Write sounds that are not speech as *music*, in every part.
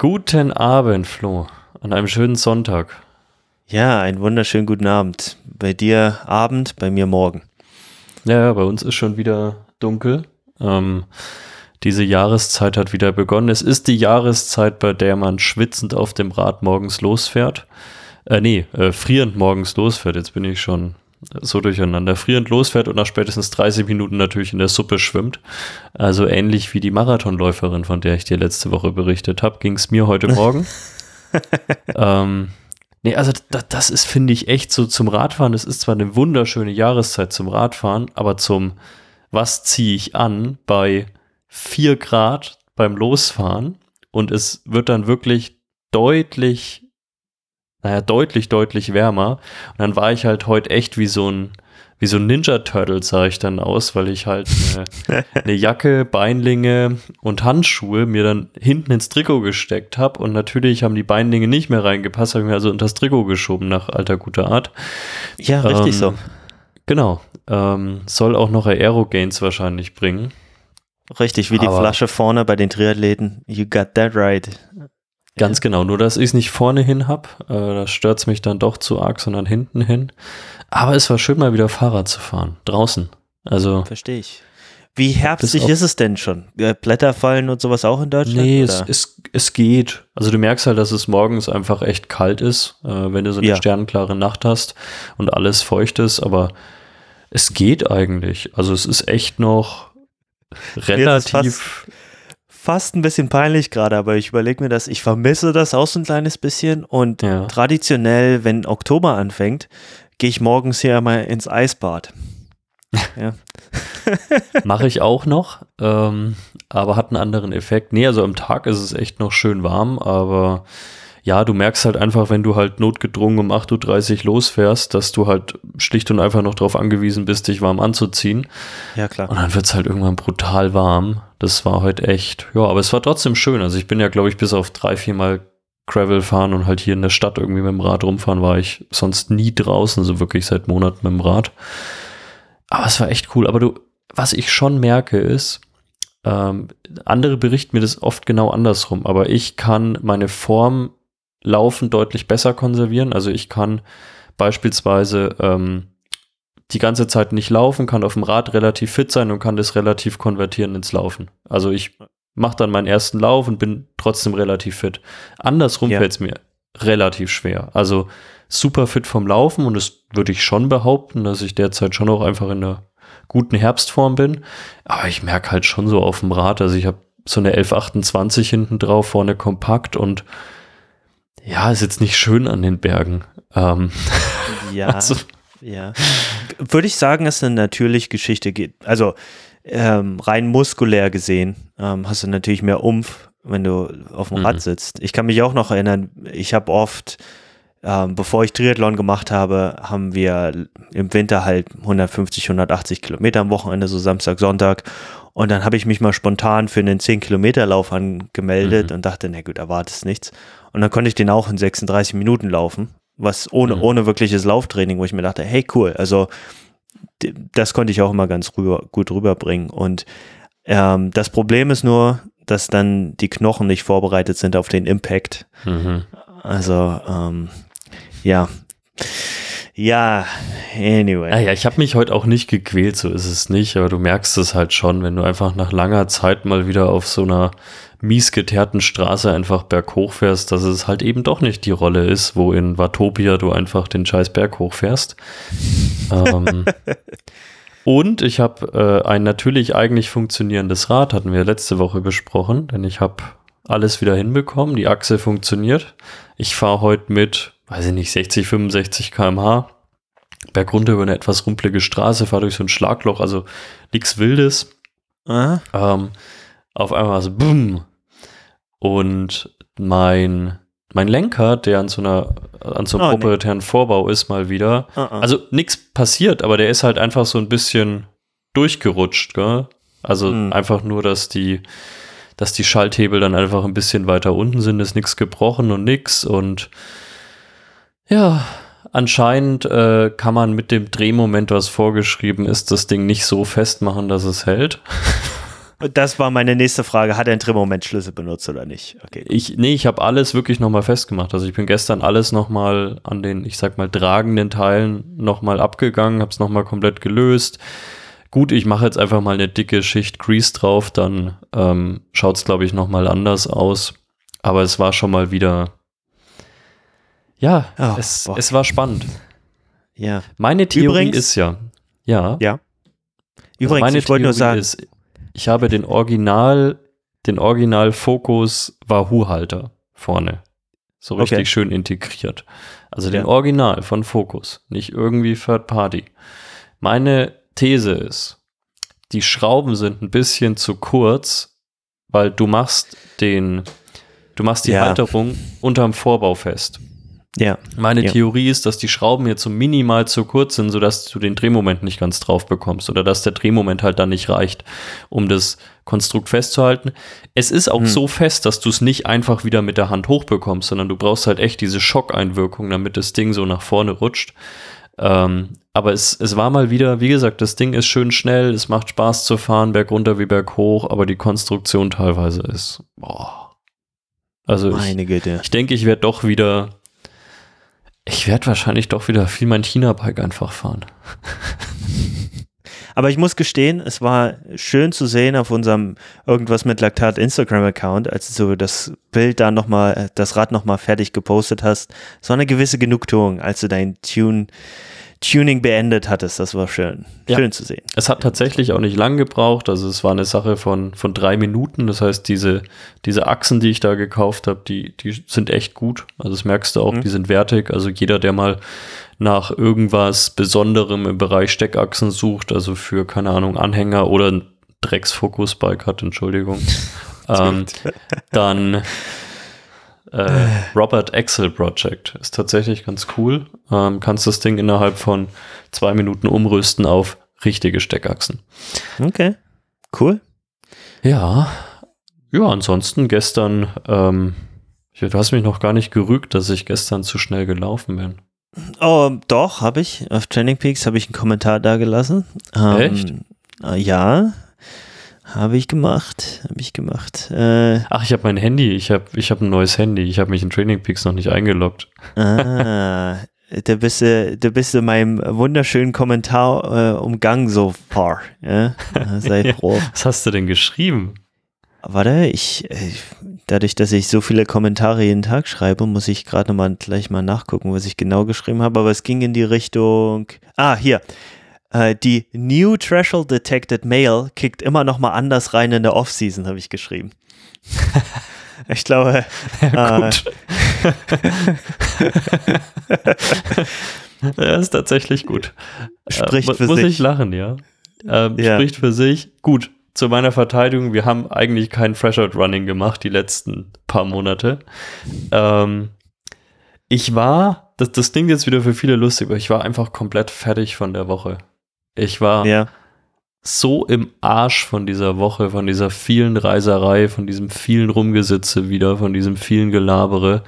Guten Abend, Flo, an einem schönen Sonntag. Ja, einen wunderschönen guten Abend. Bei dir Abend, bei mir morgen. Ja, bei uns ist schon wieder dunkel. Ähm, diese Jahreszeit hat wieder begonnen. Es ist die Jahreszeit, bei der man schwitzend auf dem Rad morgens losfährt. Äh, nee, äh, frierend morgens losfährt. Jetzt bin ich schon so durcheinander. Frierend losfährt und nach spätestens 30 Minuten natürlich in der Suppe schwimmt. Also ähnlich wie die Marathonläuferin, von der ich dir letzte Woche berichtet habe, ging es mir heute *laughs* Morgen. ähm, nee, also da, das ist, finde ich, echt so zum Radfahren. Das ist zwar eine wunderschöne Jahreszeit zum Radfahren, aber zum was ziehe ich an bei 4 Grad beim Losfahren und es wird dann wirklich deutlich naja, deutlich, deutlich wärmer. Und dann war ich halt heute echt wie so ein, wie so ein Ninja Turtle sah ich dann aus, weil ich halt eine, *laughs* eine Jacke, Beinlinge und Handschuhe mir dann hinten ins Trikot gesteckt habe. Und natürlich haben die Beinlinge nicht mehr reingepasst, habe ich mir also unter das Trikot geschoben nach alter guter Art. Ja, richtig ähm, so. Genau. Ähm, soll auch noch Aero-Gains wahrscheinlich bringen. Richtig, wie die Aber Flasche vorne bei den Triathleten. You got that right. Ganz genau, nur dass ich es nicht vorne hin habe, äh, das stört mich dann doch zu arg, sondern hinten hin. Aber es war schön mal wieder Fahrrad zu fahren, draußen. Also Verstehe ich. Wie herbstlich ist es denn schon? Blätter fallen und sowas auch in Deutschland? Nee, es, es, es, geht. Also du merkst halt, dass es morgens einfach echt kalt ist, äh, wenn du so eine ja. sternenklare Nacht hast und alles feucht ist, aber es geht eigentlich. Also es ist echt noch relativ fast ein bisschen peinlich gerade, aber ich überlege mir das, ich vermisse das auch so ein kleines bisschen und ja. traditionell, wenn Oktober anfängt, gehe ich morgens hier einmal ins Eisbad. *laughs* Ja. Mache ich auch noch, ähm, aber hat einen anderen Effekt. Nee, also am Tag ist es echt noch schön warm, aber ja, du merkst halt einfach, wenn du halt notgedrungen um 8.30 Uhr losfährst, dass du halt schlicht und einfach noch darauf angewiesen bist, dich warm anzuziehen. Ja, klar. Und dann wird es halt irgendwann brutal warm. Das war heute echt, ja, aber es war trotzdem schön. Also ich bin ja, glaube ich, bis auf drei, vier Mal Gravel fahren und halt hier in der Stadt irgendwie mit dem Rad rumfahren, war ich sonst nie draußen, so wirklich seit Monaten mit dem Rad. Aber es war echt cool. Aber du, was ich schon merke ist, ähm, andere berichten mir das oft genau andersrum, aber ich kann meine Form Laufen deutlich besser konservieren. Also ich kann beispielsweise ähm, die ganze Zeit nicht laufen, kann auf dem Rad relativ fit sein und kann das relativ konvertieren ins Laufen. Also ich mache dann meinen ersten Lauf und bin trotzdem relativ fit. Andersrum ja. fällt es mir relativ schwer. Also super fit vom Laufen und das würde ich schon behaupten, dass ich derzeit schon auch einfach in einer guten Herbstform bin. Aber ich merke halt schon so auf dem Rad, also ich habe so eine 1128 hinten drauf, vorne kompakt und ja, ist jetzt nicht schön an den Bergen. Ähm, *laughs* ja, also. ja. Würde ich sagen, dass eine natürliche Geschichte geht. Also ähm, rein muskulär gesehen ähm, hast du natürlich mehr Umf, wenn du auf dem mhm. Rad sitzt. Ich kann mich auch noch erinnern, ich habe oft, ähm, bevor ich Triathlon gemacht habe, haben wir im Winter halt 150, 180 Kilometer am Wochenende, so Samstag, Sonntag. Und dann habe ich mich mal spontan für einen 10-Kilometer-Lauf angemeldet mhm. und dachte, na gut, erwartest nichts. Und dann konnte ich den auch in 36 Minuten laufen, was ohne, mhm. ohne wirkliches Lauftraining, wo ich mir dachte, hey, cool, also das konnte ich auch immer ganz rüber, gut rüberbringen. Und ähm, das Problem ist nur, dass dann die Knochen nicht vorbereitet sind auf den Impact. Mhm. Also, ähm, ja. Ja, anyway. Naja, ich habe mich heute auch nicht gequält, so ist es nicht, aber du merkst es halt schon, wenn du einfach nach langer Zeit mal wieder auf so einer mies geteerten Straße einfach berghoch fährst, dass es halt eben doch nicht die Rolle ist, wo in Watopia du einfach den scheiß Berg hochfährst. ähm, *laughs* und ich habe äh, ein natürlich eigentlich funktionierendes Rad, hatten wir letzte Woche besprochen, denn ich habe alles wieder hinbekommen, die Achse funktioniert. Ich fahre heute mit, weiß ich nicht, 60, 65 km/h bergunter über eine etwas rumpelige Straße, fahre durch so ein Schlagloch, also nichts Wildes. Ähm, auf einmal so, bumm, und mein, mein Lenker, der an so einer, an so einem oh, proprietären nee. Vorbau ist, mal wieder. Uh -uh. Also nichts passiert, aber der ist halt einfach so ein bisschen durchgerutscht, gell? Also hm. einfach nur, dass die, dass die Schalthebel dann einfach ein bisschen weiter unten sind, ist nichts gebrochen und nix und ja, anscheinend äh, kann man mit dem Drehmoment, was vorgeschrieben ist, das Ding nicht so festmachen, dass es hält. *laughs* Das war meine nächste Frage. Hat er einen Drehmomentschlüssel benutzt oder nicht? Okay. Ich, nee, ich habe alles wirklich nochmal festgemacht. Also ich bin gestern alles nochmal an den, ich sag mal, tragenden Teilen nochmal abgegangen, habe es nochmal komplett gelöst. Gut, ich mache jetzt einfach mal eine dicke Schicht Grease drauf, dann ähm, schaut es, glaube ich, nochmal anders aus. Aber es war schon mal wieder, ja, oh, es, es war spannend. Ja. Meine Theorie Übrigens, ist ja, ja. Ja. Übrigens, also meine ich wollte nur sagen, ist, ich habe den Original, den Original-Fokus Wahoo-Halter vorne. So richtig okay. schön integriert. Also den ja. Original von Focus, nicht irgendwie Third Party. Meine These ist, die Schrauben sind ein bisschen zu kurz, weil du machst den, du machst die ja. Halterung unterm Vorbau fest. Ja. Meine ja. Theorie ist, dass die Schrauben jetzt so minimal zu kurz sind, sodass du den Drehmoment nicht ganz drauf bekommst oder dass der Drehmoment halt dann nicht reicht, um das Konstrukt festzuhalten. Es ist auch hm. so fest, dass du es nicht einfach wieder mit der Hand hochbekommst, sondern du brauchst halt echt diese Schockeinwirkung, damit das Ding so nach vorne rutscht. Ähm, aber es, es war mal wieder, wie gesagt, das Ding ist schön schnell, es macht Spaß zu fahren, berg runter wie berg hoch, aber die Konstruktion teilweise ist, boah. Also Meine ich, Güte. ich denke, ich werde doch wieder ich werde wahrscheinlich doch wieder viel mein China-Bike einfach fahren. *laughs* Aber ich muss gestehen, es war schön zu sehen auf unserem irgendwas mit Laktat Instagram-Account, als du das Bild da nochmal, äh, das Rad nochmal fertig gepostet hast. War eine gewisse Genugtuung, als du dein Tune Tuning beendet hattest. Das war schön. Ja. Schön zu sehen. Es hat tatsächlich auch nicht lang gebraucht. Also es war eine Sache von, von drei Minuten. Das heißt, diese, diese Achsen, die ich da gekauft habe, die, die sind echt gut. Also das merkst du auch, mhm. die sind wertig. Also jeder, der mal nach irgendwas Besonderem im Bereich Steckachsen sucht, also für, keine Ahnung, Anhänger oder ein Drecksfokus-Bike hat, Entschuldigung, *laughs* ähm, dann *laughs* äh, Robert Axel Project. Ist tatsächlich ganz cool. Ähm, kannst das Ding innerhalb von zwei Minuten umrüsten auf richtige Steckachsen. Okay, cool. Ja, ja, ansonsten gestern, ähm, du hast mich noch gar nicht gerügt, dass ich gestern zu schnell gelaufen bin. Oh, doch, habe ich. Auf Training Peaks habe ich einen Kommentar da gelassen. Ähm, Echt? Äh, ja, habe ich gemacht, habe ich gemacht. Äh, Ach, ich habe mein Handy, ich habe ich hab ein neues Handy. Ich habe mich in Training Peaks noch nicht eingeloggt. Ah, da bist du, da bist du meinem wunderschönen Kommentar äh, umgangen so far. Ja? Sei *laughs* froh. Was hast du denn geschrieben? Warte, ich, äh, dadurch, dass ich so viele Kommentare jeden Tag schreibe, muss ich gerade mal gleich mal nachgucken, was ich genau geschrieben habe. Aber es ging in die Richtung. Ah, hier. Äh, die New Threshold Detected Male kickt immer noch mal anders rein in der Offseason, habe ich geschrieben. *laughs* ich glaube. Ja, *laughs* gut. *laughs* ja, ist tatsächlich gut. Spricht äh, für muss sich. Muss ich lachen, ja. Ähm, ja. Spricht für sich. Gut, zu meiner Verteidigung, wir haben eigentlich kein Freshout Running gemacht die letzten paar Monate. Ähm, ich war, das, das klingt jetzt wieder für viele lustig, aber ich war einfach komplett fertig von der Woche. Ich war ja. so im Arsch von dieser Woche, von dieser vielen Reiserei, von diesem vielen Rumgesitze wieder, von diesem vielen Gelabere.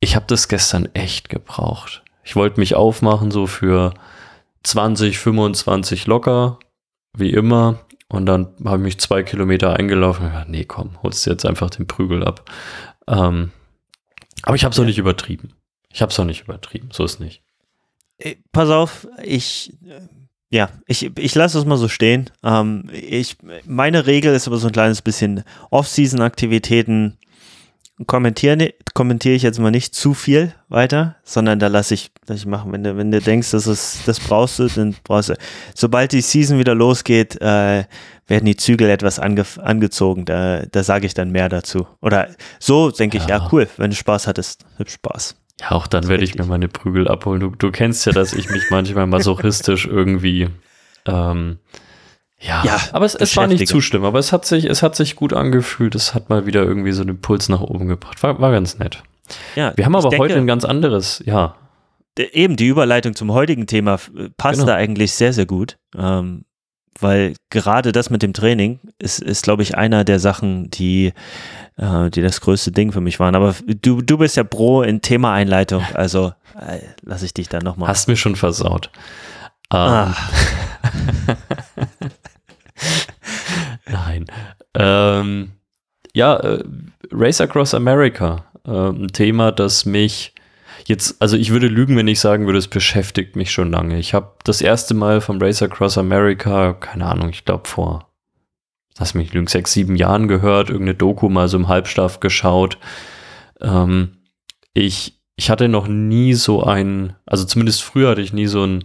Ich habe das gestern echt gebraucht. Ich wollte mich aufmachen, so für 20, 25 locker, wie immer. Und dann habe ich mich zwei Kilometer eingelaufen. Ja, nee, komm, holst du jetzt einfach den Prügel ab. Ähm, aber ich habe es auch nicht übertrieben. Ich habe es auch nicht übertrieben. So ist nicht. Äh, pass auf, ich ja, ich, ich lasse es mal so stehen. Ähm, ich, meine Regel ist aber so ein kleines bisschen Off-Season-Aktivitäten kommentiere, kommentiere ich jetzt mal nicht zu viel weiter, sondern da lasse ich, lass ich machen. Wenn du, wenn du denkst, dass es, das brauchst du, dann brauchst du. Sobald die Season wieder losgeht, äh, werden die Zügel etwas ange, angezogen. Da, da sage ich dann mehr dazu. Oder so denke ich, ja. ja, cool, wenn du Spaß hattest, hab Spaß. Ja, auch dann werde ich mir meine Prügel abholen. Du, du kennst ja, dass ich mich manchmal masochistisch irgendwie ähm, ja, ja, aber es, es war nicht zu schlimm, aber es hat sich, es hat sich gut angefühlt. Es hat mal wieder irgendwie so den Puls nach oben gebracht. War, war ganz nett. Ja, wir haben aber denke, heute ein ganz anderes, ja. Eben, die Überleitung zum heutigen Thema passt genau. da eigentlich sehr, sehr gut. Ähm, weil gerade das mit dem Training ist, ist glaube ich, einer der Sachen, die, äh, die das größte Ding für mich waren. Aber du, du bist ja pro in Thema-Einleitung, *laughs* also äh, lasse ich dich dann nochmal. Hast mir schon versaut. Ähm. Ah. Nein. *laughs* Nein. Ähm, ja, äh, Race Across America. Äh, ein Thema, das mich jetzt, also ich würde lügen, wenn ich sagen würde, es beschäftigt mich schon lange. Ich habe das erste Mal vom Race Across America, keine Ahnung, ich glaube vor, lass mich lügen, sechs, sieben Jahren gehört, irgendeine Doku mal so im Halbschlaf geschaut. Ähm, ich, ich hatte noch nie so ein, also zumindest früher hatte ich nie so ein,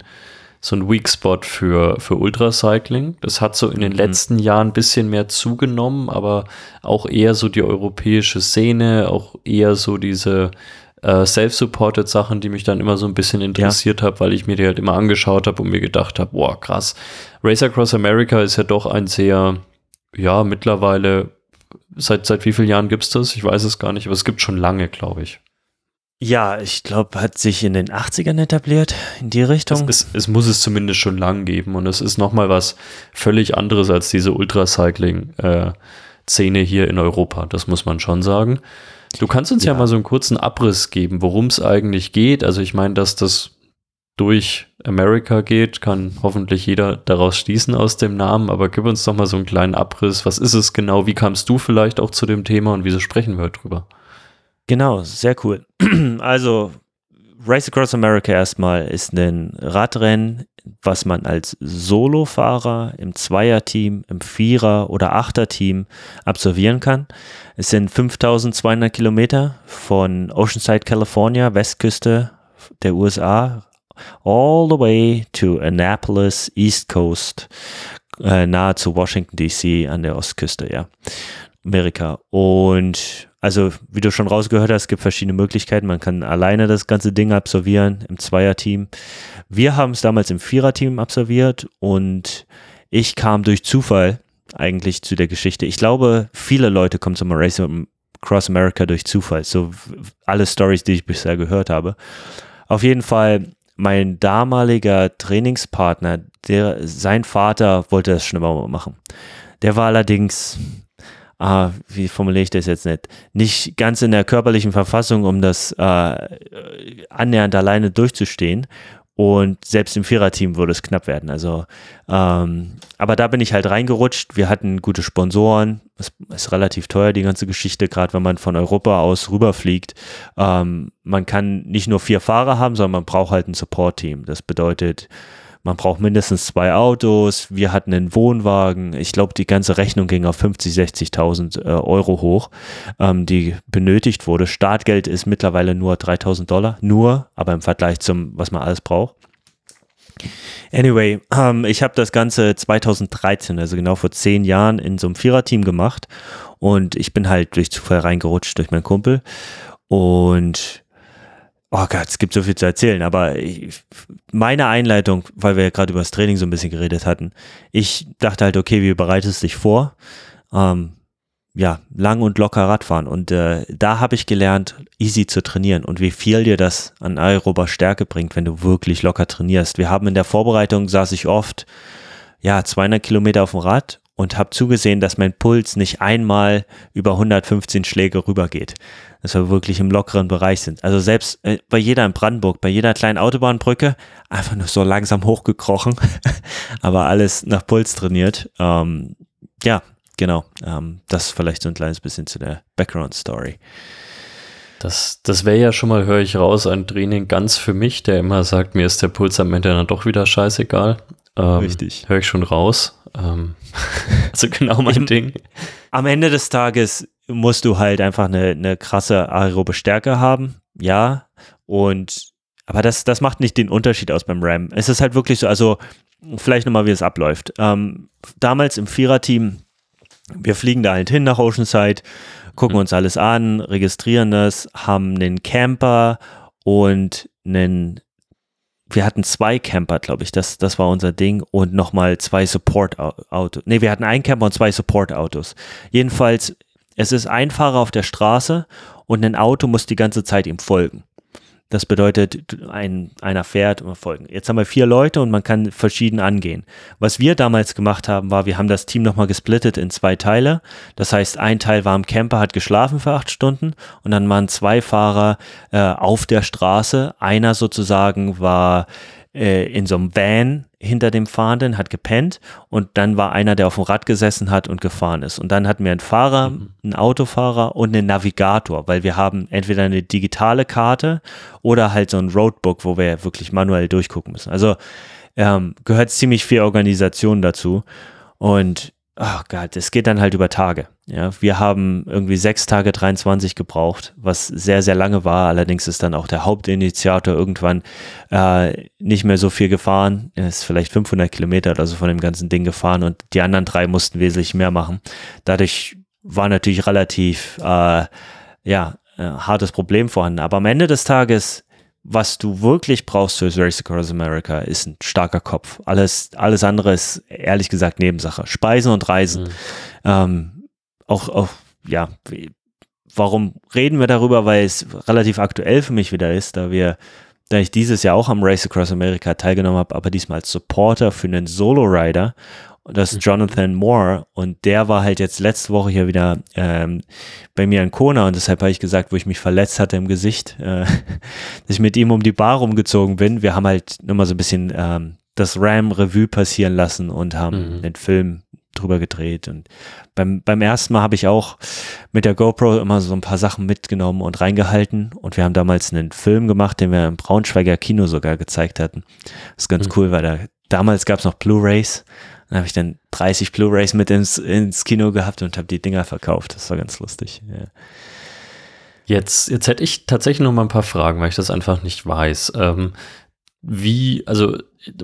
so ein Weak Spot für, für Ultracycling. Das hat so in den mhm. letzten Jahren ein bisschen mehr zugenommen, aber auch eher so die europäische Szene, auch eher so diese äh, self-supported Sachen, die mich dann immer so ein bisschen interessiert ja. habe, weil ich mir die halt immer angeschaut habe und mir gedacht habe, boah, krass. Race Across America ist ja doch ein sehr, ja, mittlerweile, seit, seit wie vielen Jahren gibt es das? Ich weiß es gar nicht, aber es gibt schon lange, glaube ich. Ja, ich glaube, hat sich in den 80ern etabliert, in die Richtung. Es, es, es muss es zumindest schon lang geben und es ist nochmal was völlig anderes als diese Ultracycling-Szene hier in Europa, das muss man schon sagen. Du kannst uns ja, ja mal so einen kurzen Abriss geben, worum es eigentlich geht. Also ich meine, dass das durch America geht, kann hoffentlich jeder daraus schließen aus dem Namen, aber gib uns doch mal so einen kleinen Abriss. Was ist es genau? Wie kamst du vielleicht auch zu dem Thema und wieso sprechen wir drüber? Genau, sehr cool. *clears throat* Also Race Across America erstmal ist ein Radrennen, was man als Solofahrer im Zweierteam, im Vierer- oder Achterteam absolvieren kann. Es sind 5200 Kilometer von Oceanside, California, Westküste der USA, all the way to Annapolis, East Coast, äh, nahe zu Washington DC an der Ostküste, ja. Amerika. Und also, wie du schon rausgehört hast, es gibt verschiedene Möglichkeiten. Man kann alleine das ganze Ding absolvieren, im Zweierteam. Wir haben es damals im Viererteam absolviert und ich kam durch Zufall eigentlich zu der Geschichte. Ich glaube, viele Leute kommen zum Race Cross America durch Zufall. So alle Stories, die ich bisher gehört habe. Auf jeden Fall, mein damaliger Trainingspartner, der, sein Vater wollte das schon immer machen. Der war allerdings ah, wie formuliere ich das jetzt nicht, nicht ganz in der körperlichen Verfassung, um das äh, annähernd alleine durchzustehen. Und selbst im Viererteam würde es knapp werden. Also, ähm, aber da bin ich halt reingerutscht. Wir hatten gute Sponsoren. Es ist relativ teuer, die ganze Geschichte, gerade wenn man von Europa aus rüberfliegt. Ähm, man kann nicht nur vier Fahrer haben, sondern man braucht halt ein Support-Team. Das bedeutet, man braucht mindestens zwei Autos, wir hatten einen Wohnwagen, ich glaube, die ganze Rechnung ging auf 50, 60.000 äh, Euro hoch, ähm, die benötigt wurde. Startgeld ist mittlerweile nur 3.000 Dollar, nur, aber im Vergleich zum, was man alles braucht. Anyway, ähm, ich habe das Ganze 2013, also genau vor zehn Jahren, in so einem Viererteam gemacht. Und ich bin halt durch Zufall reingerutscht durch meinen Kumpel. Und Oh Gott, es gibt so viel zu erzählen, aber ich, meine Einleitung, weil wir ja gerade über das Training so ein bisschen geredet hatten, ich dachte halt, okay, wie bereitest du dich vor? Ähm, ja, lang und locker Radfahren. Und äh, da habe ich gelernt, easy zu trainieren und wie viel dir das an aerober Stärke bringt, wenn du wirklich locker trainierst. Wir haben in der Vorbereitung, saß ich oft, ja, 200 Kilometer auf dem Rad und habe zugesehen, dass mein Puls nicht einmal über 115 Schläge rübergeht dass wir wirklich im lockeren Bereich sind. Also selbst äh, bei jeder in Brandenburg, bei jeder kleinen Autobahnbrücke, einfach nur so langsam hochgekrochen, *laughs* aber alles nach Puls trainiert. Ähm, ja, genau. Ähm, das vielleicht so ein kleines bisschen zu der Background-Story. Das, das wäre ja schon mal, höre ich raus, ein Training ganz für mich, der immer sagt, mir ist der Puls am Ende dann doch wieder scheißegal. Ähm, Richtig. Höre ich schon raus. Ähm, *laughs* also genau mein Ding. Am Ende des Tages musst du halt einfach eine, eine krasse aerobe Stärke haben, ja. Und aber das, das macht nicht den Unterschied aus beim Ram. Es ist halt wirklich so, also vielleicht nochmal, wie es abläuft. Ähm, damals im Viererteam, wir fliegen da halt hin nach Oceanside, gucken mhm. uns alles an, registrieren das, haben einen Camper und einen wir hatten zwei Camper, glaube ich, das, das war unser Ding und nochmal zwei Support-Autos. Ne, wir hatten einen Camper und zwei Support-Autos. Jedenfalls es ist ein Fahrer auf der Straße und ein Auto muss die ganze Zeit ihm folgen. Das bedeutet, ein, einer fährt und folgen. Jetzt haben wir vier Leute und man kann verschieden angehen. Was wir damals gemacht haben, war, wir haben das Team nochmal gesplittet in zwei Teile. Das heißt, ein Teil war im Camper, hat geschlafen für acht Stunden und dann waren zwei Fahrer äh, auf der Straße. Einer sozusagen war äh, in so einem Van hinter dem Fahrenden, hat gepennt und dann war einer, der auf dem Rad gesessen hat und gefahren ist. Und dann hatten wir einen Fahrer, mhm. einen Autofahrer und einen Navigator, weil wir haben entweder eine digitale Karte oder halt so ein Roadbook, wo wir wirklich manuell durchgucken müssen. Also ähm, gehört ziemlich viel Organisation dazu. Und oh Gott, es geht dann halt über Tage. Ja, wir haben irgendwie sechs Tage 23 gebraucht, was sehr, sehr lange war. Allerdings ist dann auch der Hauptinitiator irgendwann äh, nicht mehr so viel gefahren. Er ist vielleicht 500 Kilometer oder so von dem ganzen Ding gefahren und die anderen drei mussten wesentlich mehr machen. Dadurch war natürlich relativ, äh, ja, äh, hartes Problem vorhanden. Aber am Ende des Tages was du wirklich brauchst für Race Across America, ist ein starker Kopf. Alles, alles andere ist ehrlich gesagt Nebensache. Speisen und Reisen. Mhm. Ähm, auch, auch, ja, warum reden wir darüber? Weil es relativ aktuell für mich wieder ist, da wir, da ich dieses Jahr auch am Race Across America teilgenommen habe, aber diesmal als Supporter für einen Solo-Rider das ist mhm. Jonathan Moore und der war halt jetzt letzte Woche hier wieder ähm, bei mir in Kona und deshalb habe ich gesagt, wo ich mich verletzt hatte im Gesicht, äh, *laughs* dass ich mit ihm um die Bar rumgezogen bin. Wir haben halt nochmal so ein bisschen ähm, das Ram Revue passieren lassen und haben mhm. den Film drüber gedreht und beim, beim ersten Mal habe ich auch mit der GoPro immer so ein paar Sachen mitgenommen und reingehalten und wir haben damals einen Film gemacht, den wir im Braunschweiger Kino sogar gezeigt hatten. Das ist ganz mhm. cool, weil da damals gab es noch Blu-rays dann habe ich dann 30 Blu-rays mit ins, ins Kino gehabt und habe die Dinger verkauft. Das war ganz lustig. Ja. Jetzt, jetzt hätte ich tatsächlich noch mal ein paar Fragen, weil ich das einfach nicht weiß. Ähm, wie, also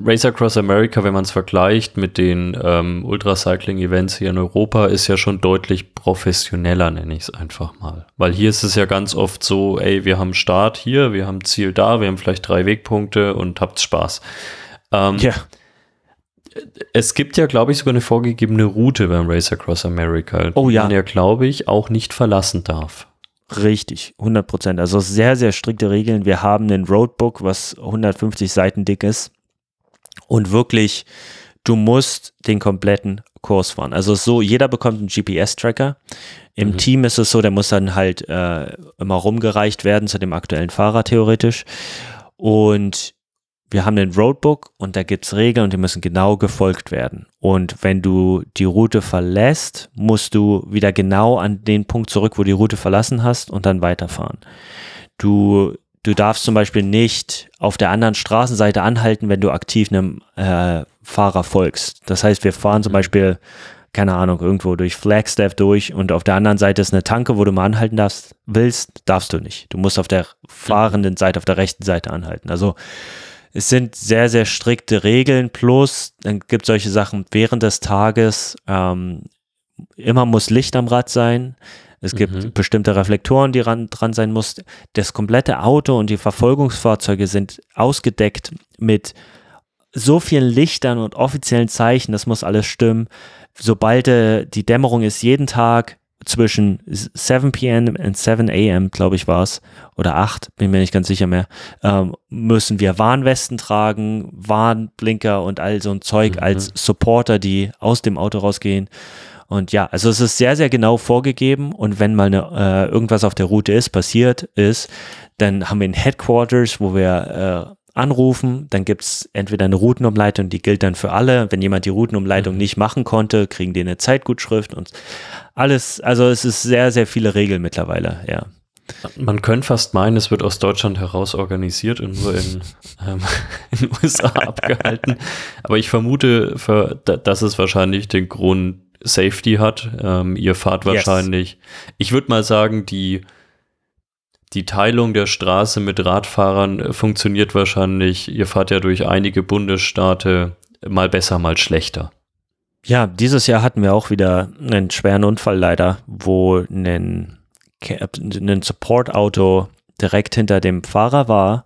Race Across America, wenn man es vergleicht mit den ähm, Ultracycling-Events hier in Europa, ist ja schon deutlich professioneller, nenne ich es einfach mal. Weil hier ist es ja ganz oft so, ey, wir haben Start hier, wir haben Ziel da, wir haben vielleicht drei Wegpunkte und habt Spaß. Ähm, ja es gibt ja, glaube ich, sogar eine vorgegebene Route beim Race Across America, oh, ja. die man ja, glaube ich, auch nicht verlassen darf. Richtig, 100 Prozent. Also sehr, sehr strikte Regeln. Wir haben ein Roadbook, was 150 Seiten dick ist. Und wirklich, du musst den kompletten Kurs fahren. Also so, jeder bekommt einen GPS-Tracker. Im mhm. Team ist es so, der muss dann halt äh, immer rumgereicht werden zu dem aktuellen Fahrer theoretisch. Und wir haben den Roadbook und da gibt es Regeln und die müssen genau gefolgt werden. Und wenn du die Route verlässt, musst du wieder genau an den Punkt zurück, wo du die Route verlassen hast und dann weiterfahren. Du, du darfst zum Beispiel nicht auf der anderen Straßenseite anhalten, wenn du aktiv einem äh, Fahrer folgst. Das heißt, wir fahren zum mhm. Beispiel, keine Ahnung, irgendwo durch Flagstaff durch und auf der anderen Seite ist eine Tanke, wo du mal anhalten darfst, willst, darfst du nicht. Du musst auf der fahrenden Seite, auf der rechten Seite anhalten. Also es sind sehr, sehr strikte Regeln, plus dann gibt es solche Sachen während des Tages, ähm, immer muss Licht am Rad sein. Es gibt mhm. bestimmte Reflektoren, die ran, dran sein muss. Das komplette Auto und die Verfolgungsfahrzeuge sind ausgedeckt mit so vielen Lichtern und offiziellen Zeichen, das muss alles stimmen. Sobald äh, die Dämmerung ist, jeden Tag zwischen 7 p.m. und 7 a.m., glaube ich, war es, oder 8, bin mir nicht ganz sicher mehr, ähm, müssen wir Warnwesten tragen, Warnblinker und all so ein Zeug mhm. als Supporter, die aus dem Auto rausgehen. Und ja, also es ist sehr, sehr genau vorgegeben und wenn mal eine, äh, irgendwas auf der Route ist, passiert ist, dann haben wir ein Headquarters, wo wir äh, anrufen, dann gibt es entweder eine Routenumleitung, die gilt dann für alle. Wenn jemand die Routenumleitung mhm. nicht machen konnte, kriegen die eine Zeitgutschrift und alles, also es ist sehr, sehr viele Regeln mittlerweile, ja. Man könnte fast meinen, es wird aus Deutschland heraus organisiert und nur in, *laughs* ähm, in den USA abgehalten. Aber ich vermute, für, dass es wahrscheinlich den Grund Safety hat. Ähm, ihr fahrt wahrscheinlich, yes. ich würde mal sagen, die die Teilung der Straße mit Radfahrern äh, funktioniert wahrscheinlich. Ihr fahrt ja durch einige Bundesstaate mal besser, mal schlechter. Ja, dieses Jahr hatten wir auch wieder einen schweren Unfall leider, wo ein, ein Support-Auto direkt hinter dem Fahrer war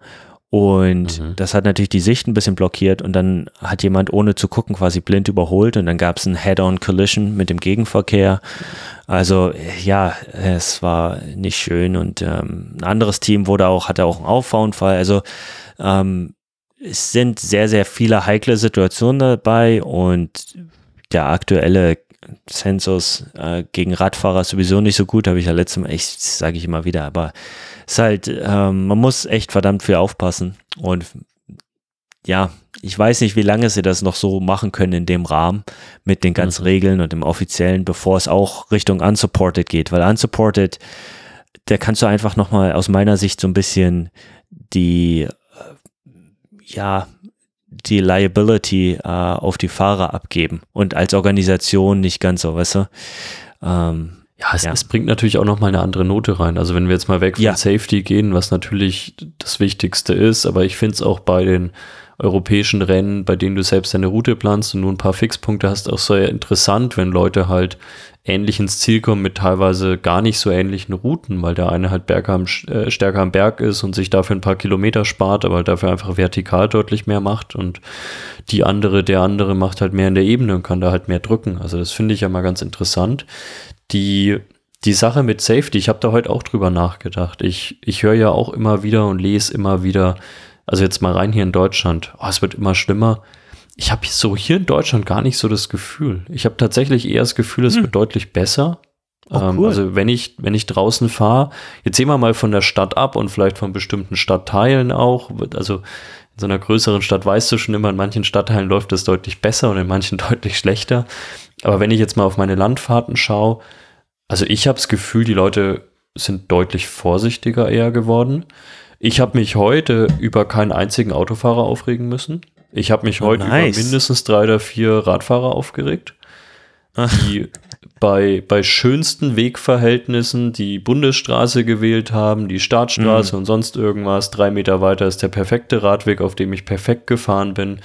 und mhm. das hat natürlich die Sicht ein bisschen blockiert und dann hat jemand ohne zu gucken quasi blind überholt und dann gab es ein Head-on-Collision mit dem Gegenverkehr. Also ja, es war nicht schön und ähm, ein anderes Team wurde auch, hatte auch einen Auffahrunfall. Also ähm, es sind sehr, sehr viele heikle Situationen dabei und der aktuelle Census äh, gegen Radfahrer ist sowieso nicht so gut, habe ich ja letztes Mal, ich sage ich immer wieder, aber es ist halt, ähm, man muss echt verdammt viel aufpassen und ja, ich weiß nicht, wie lange sie das noch so machen können in dem Rahmen mit den ganzen mhm. Regeln und dem offiziellen, bevor es auch Richtung unsupported geht, weil unsupported, da kannst du einfach nochmal aus meiner Sicht so ein bisschen die, äh, ja, die Liability äh, auf die Fahrer abgeben und als Organisation nicht ganz so, weißt du? Ähm, ja, es, ja. es, bringt natürlich auch nochmal eine andere Note rein. Also wenn wir jetzt mal weg von ja. Safety gehen, was natürlich das Wichtigste ist, aber ich finde es auch bei den europäischen Rennen, bei denen du selbst deine Route planst und nur ein paar Fixpunkte hast, auch sehr interessant, wenn Leute halt ähnlich ins Ziel kommen mit teilweise gar nicht so ähnlichen Routen, weil der eine halt Berg am, äh, stärker am Berg ist und sich dafür ein paar Kilometer spart, aber dafür einfach vertikal deutlich mehr macht und die andere, der andere macht halt mehr in der Ebene und kann da halt mehr drücken. Also das finde ich ja mal ganz interessant. Die die Sache mit Safety, ich habe da heute auch drüber nachgedacht. Ich, ich höre ja auch immer wieder und lese immer wieder, also jetzt mal rein hier in Deutschland, oh, es wird immer schlimmer. Ich habe so hier in Deutschland gar nicht so das Gefühl. Ich habe tatsächlich eher das Gefühl, es hm. wird deutlich besser. Oh, ähm, cool. also wenn ich, wenn ich draußen fahre, jetzt sehen wir mal von der Stadt ab und vielleicht von bestimmten Stadtteilen auch. Also in so einer größeren Stadt weißt du schon immer, in manchen Stadtteilen läuft es deutlich besser und in manchen *laughs* deutlich schlechter. Aber wenn ich jetzt mal auf meine Landfahrten schaue, also ich habe das Gefühl, die Leute sind deutlich vorsichtiger eher geworden. Ich habe mich heute über keinen einzigen Autofahrer aufregen müssen. Ich habe mich oh, heute nice. über mindestens drei oder vier Radfahrer aufgeregt, die *laughs* bei, bei schönsten Wegverhältnissen die Bundesstraße gewählt haben, die Startstraße mhm. und sonst irgendwas. Drei Meter weiter ist der perfekte Radweg, auf dem ich perfekt gefahren bin.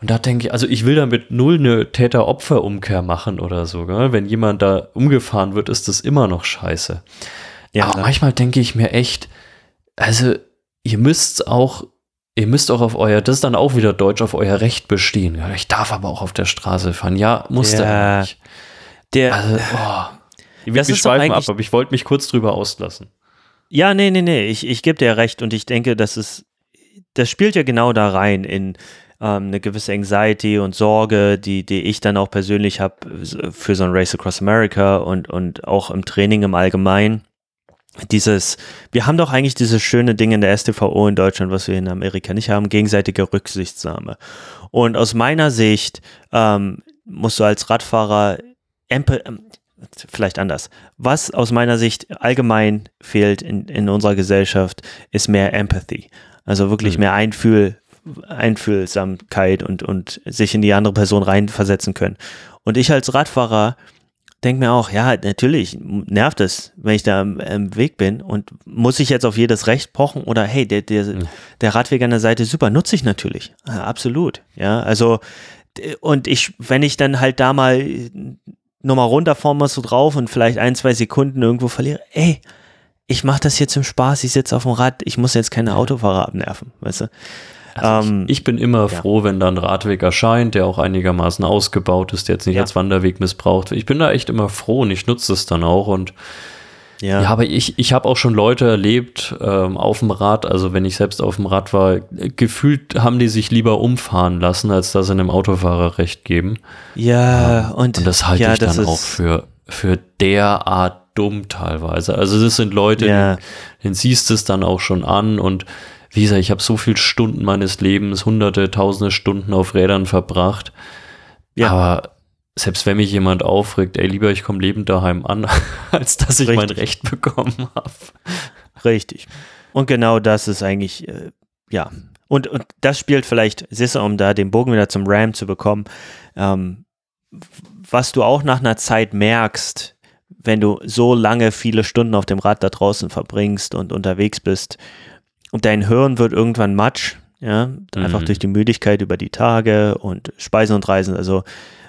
Und da denke ich, also ich will damit null eine Täter-Opfer-Umkehr machen oder so. Gell? Wenn jemand da umgefahren wird, ist das immer noch scheiße. Ja, Aber manchmal denke ich mir echt, also ihr müsst auch, ihr müsst auch auf euer, das ist dann auch wieder Deutsch, auf euer Recht bestehen. Ich darf aber auch auf der Straße fahren. Ja, muss der nicht. Der, also, oh. Ich will mich schweifen ab, aber ich wollte mich kurz drüber auslassen. Ja, nee, nee, nee, ich, ich gebe dir recht und ich denke, das ist, das spielt ja genau da rein in ähm, eine gewisse Anxiety und Sorge, die, die ich dann auch persönlich habe für so ein Race Across America und, und auch im Training im Allgemeinen dieses, wir haben doch eigentlich dieses schöne Ding in der STVO in Deutschland, was wir in Amerika nicht haben, gegenseitige Rücksichtnahme. Und aus meiner Sicht ähm, musst du als Radfahrer Empe ähm, vielleicht anders. Was aus meiner Sicht allgemein fehlt in, in unserer Gesellschaft, ist mehr Empathy. Also wirklich mhm. mehr Einfühl, Einfühlsamkeit und, und sich in die andere Person reinversetzen können. Und ich als Radfahrer denke mir auch, ja, natürlich nervt es, wenn ich da im, Weg bin und muss ich jetzt auf jedes Recht pochen oder hey, der, der, der Radweg an der Seite super, nutze ich natürlich. Ja, absolut. Ja, also und ich, wenn ich dann halt da mal nochmal runterfahren muss so drauf und vielleicht ein, zwei Sekunden irgendwo verliere, ey, ich mache das jetzt im Spaß, ich sitze auf dem Rad, ich muss jetzt keine Autofahrer abnerven, weißt du? Also ähm, ich, ich, bin immer ja. froh, wenn da ein Radweg erscheint, der auch einigermaßen ausgebaut ist, der jetzt nicht ja. als Wanderweg missbraucht wird. Ich bin da echt immer froh und ich nutze es dann auch und ja, ja aber ich, ich habe auch schon Leute erlebt ähm, auf dem Rad, also wenn ich selbst auf dem Rad war, gefühlt haben die sich lieber umfahren lassen, als dass sie einem Autofahrer recht geben. Ja, ähm, und, und das halte ich dann auch für, für derart dumm teilweise. Also das sind Leute, ja. denen siehst du es dann auch schon an und wie gesagt, ich habe so viele Stunden meines Lebens, hunderte, tausende Stunden auf Rädern verbracht. Ja. Aber selbst wenn mich jemand aufregt, ey, lieber ich komme lebend daheim an, *laughs* als dass ich Richtig. mein Recht bekommen habe. Richtig. Und genau das ist eigentlich, äh, ja. Und, und das spielt vielleicht, du, um da den Bogen wieder zum Ram zu bekommen, ähm, was du auch nach einer Zeit merkst, wenn du so lange viele Stunden auf dem Rad da draußen verbringst und unterwegs bist, und dein Hirn wird irgendwann matsch, ja, einfach mhm. durch die Müdigkeit über die Tage und Speisen und Reisen. Also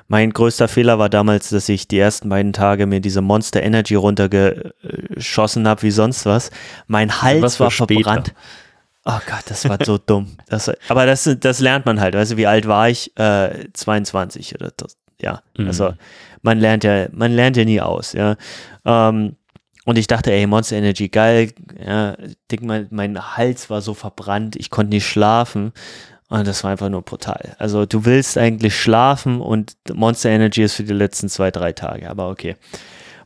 mein größter Fehler war damals, dass ich die ersten beiden Tage mir diese Monster Energy runtergeschossen habe, wie sonst was. Mein Hals was war verbrannt. Oh Gott, das war so *laughs* dumm. Das, aber das, das lernt man halt. Weißt du, wie alt war ich? Äh, 22 oder das, ja. Mhm. Also man lernt ja, man lernt ja nie aus, ja. Ähm, und ich dachte, ey, Monster Energy, geil. Ja, denk mal, mein Hals war so verbrannt, ich konnte nicht schlafen. Und das war einfach nur brutal. Also du willst eigentlich schlafen und Monster Energy ist für die letzten zwei, drei Tage, aber okay.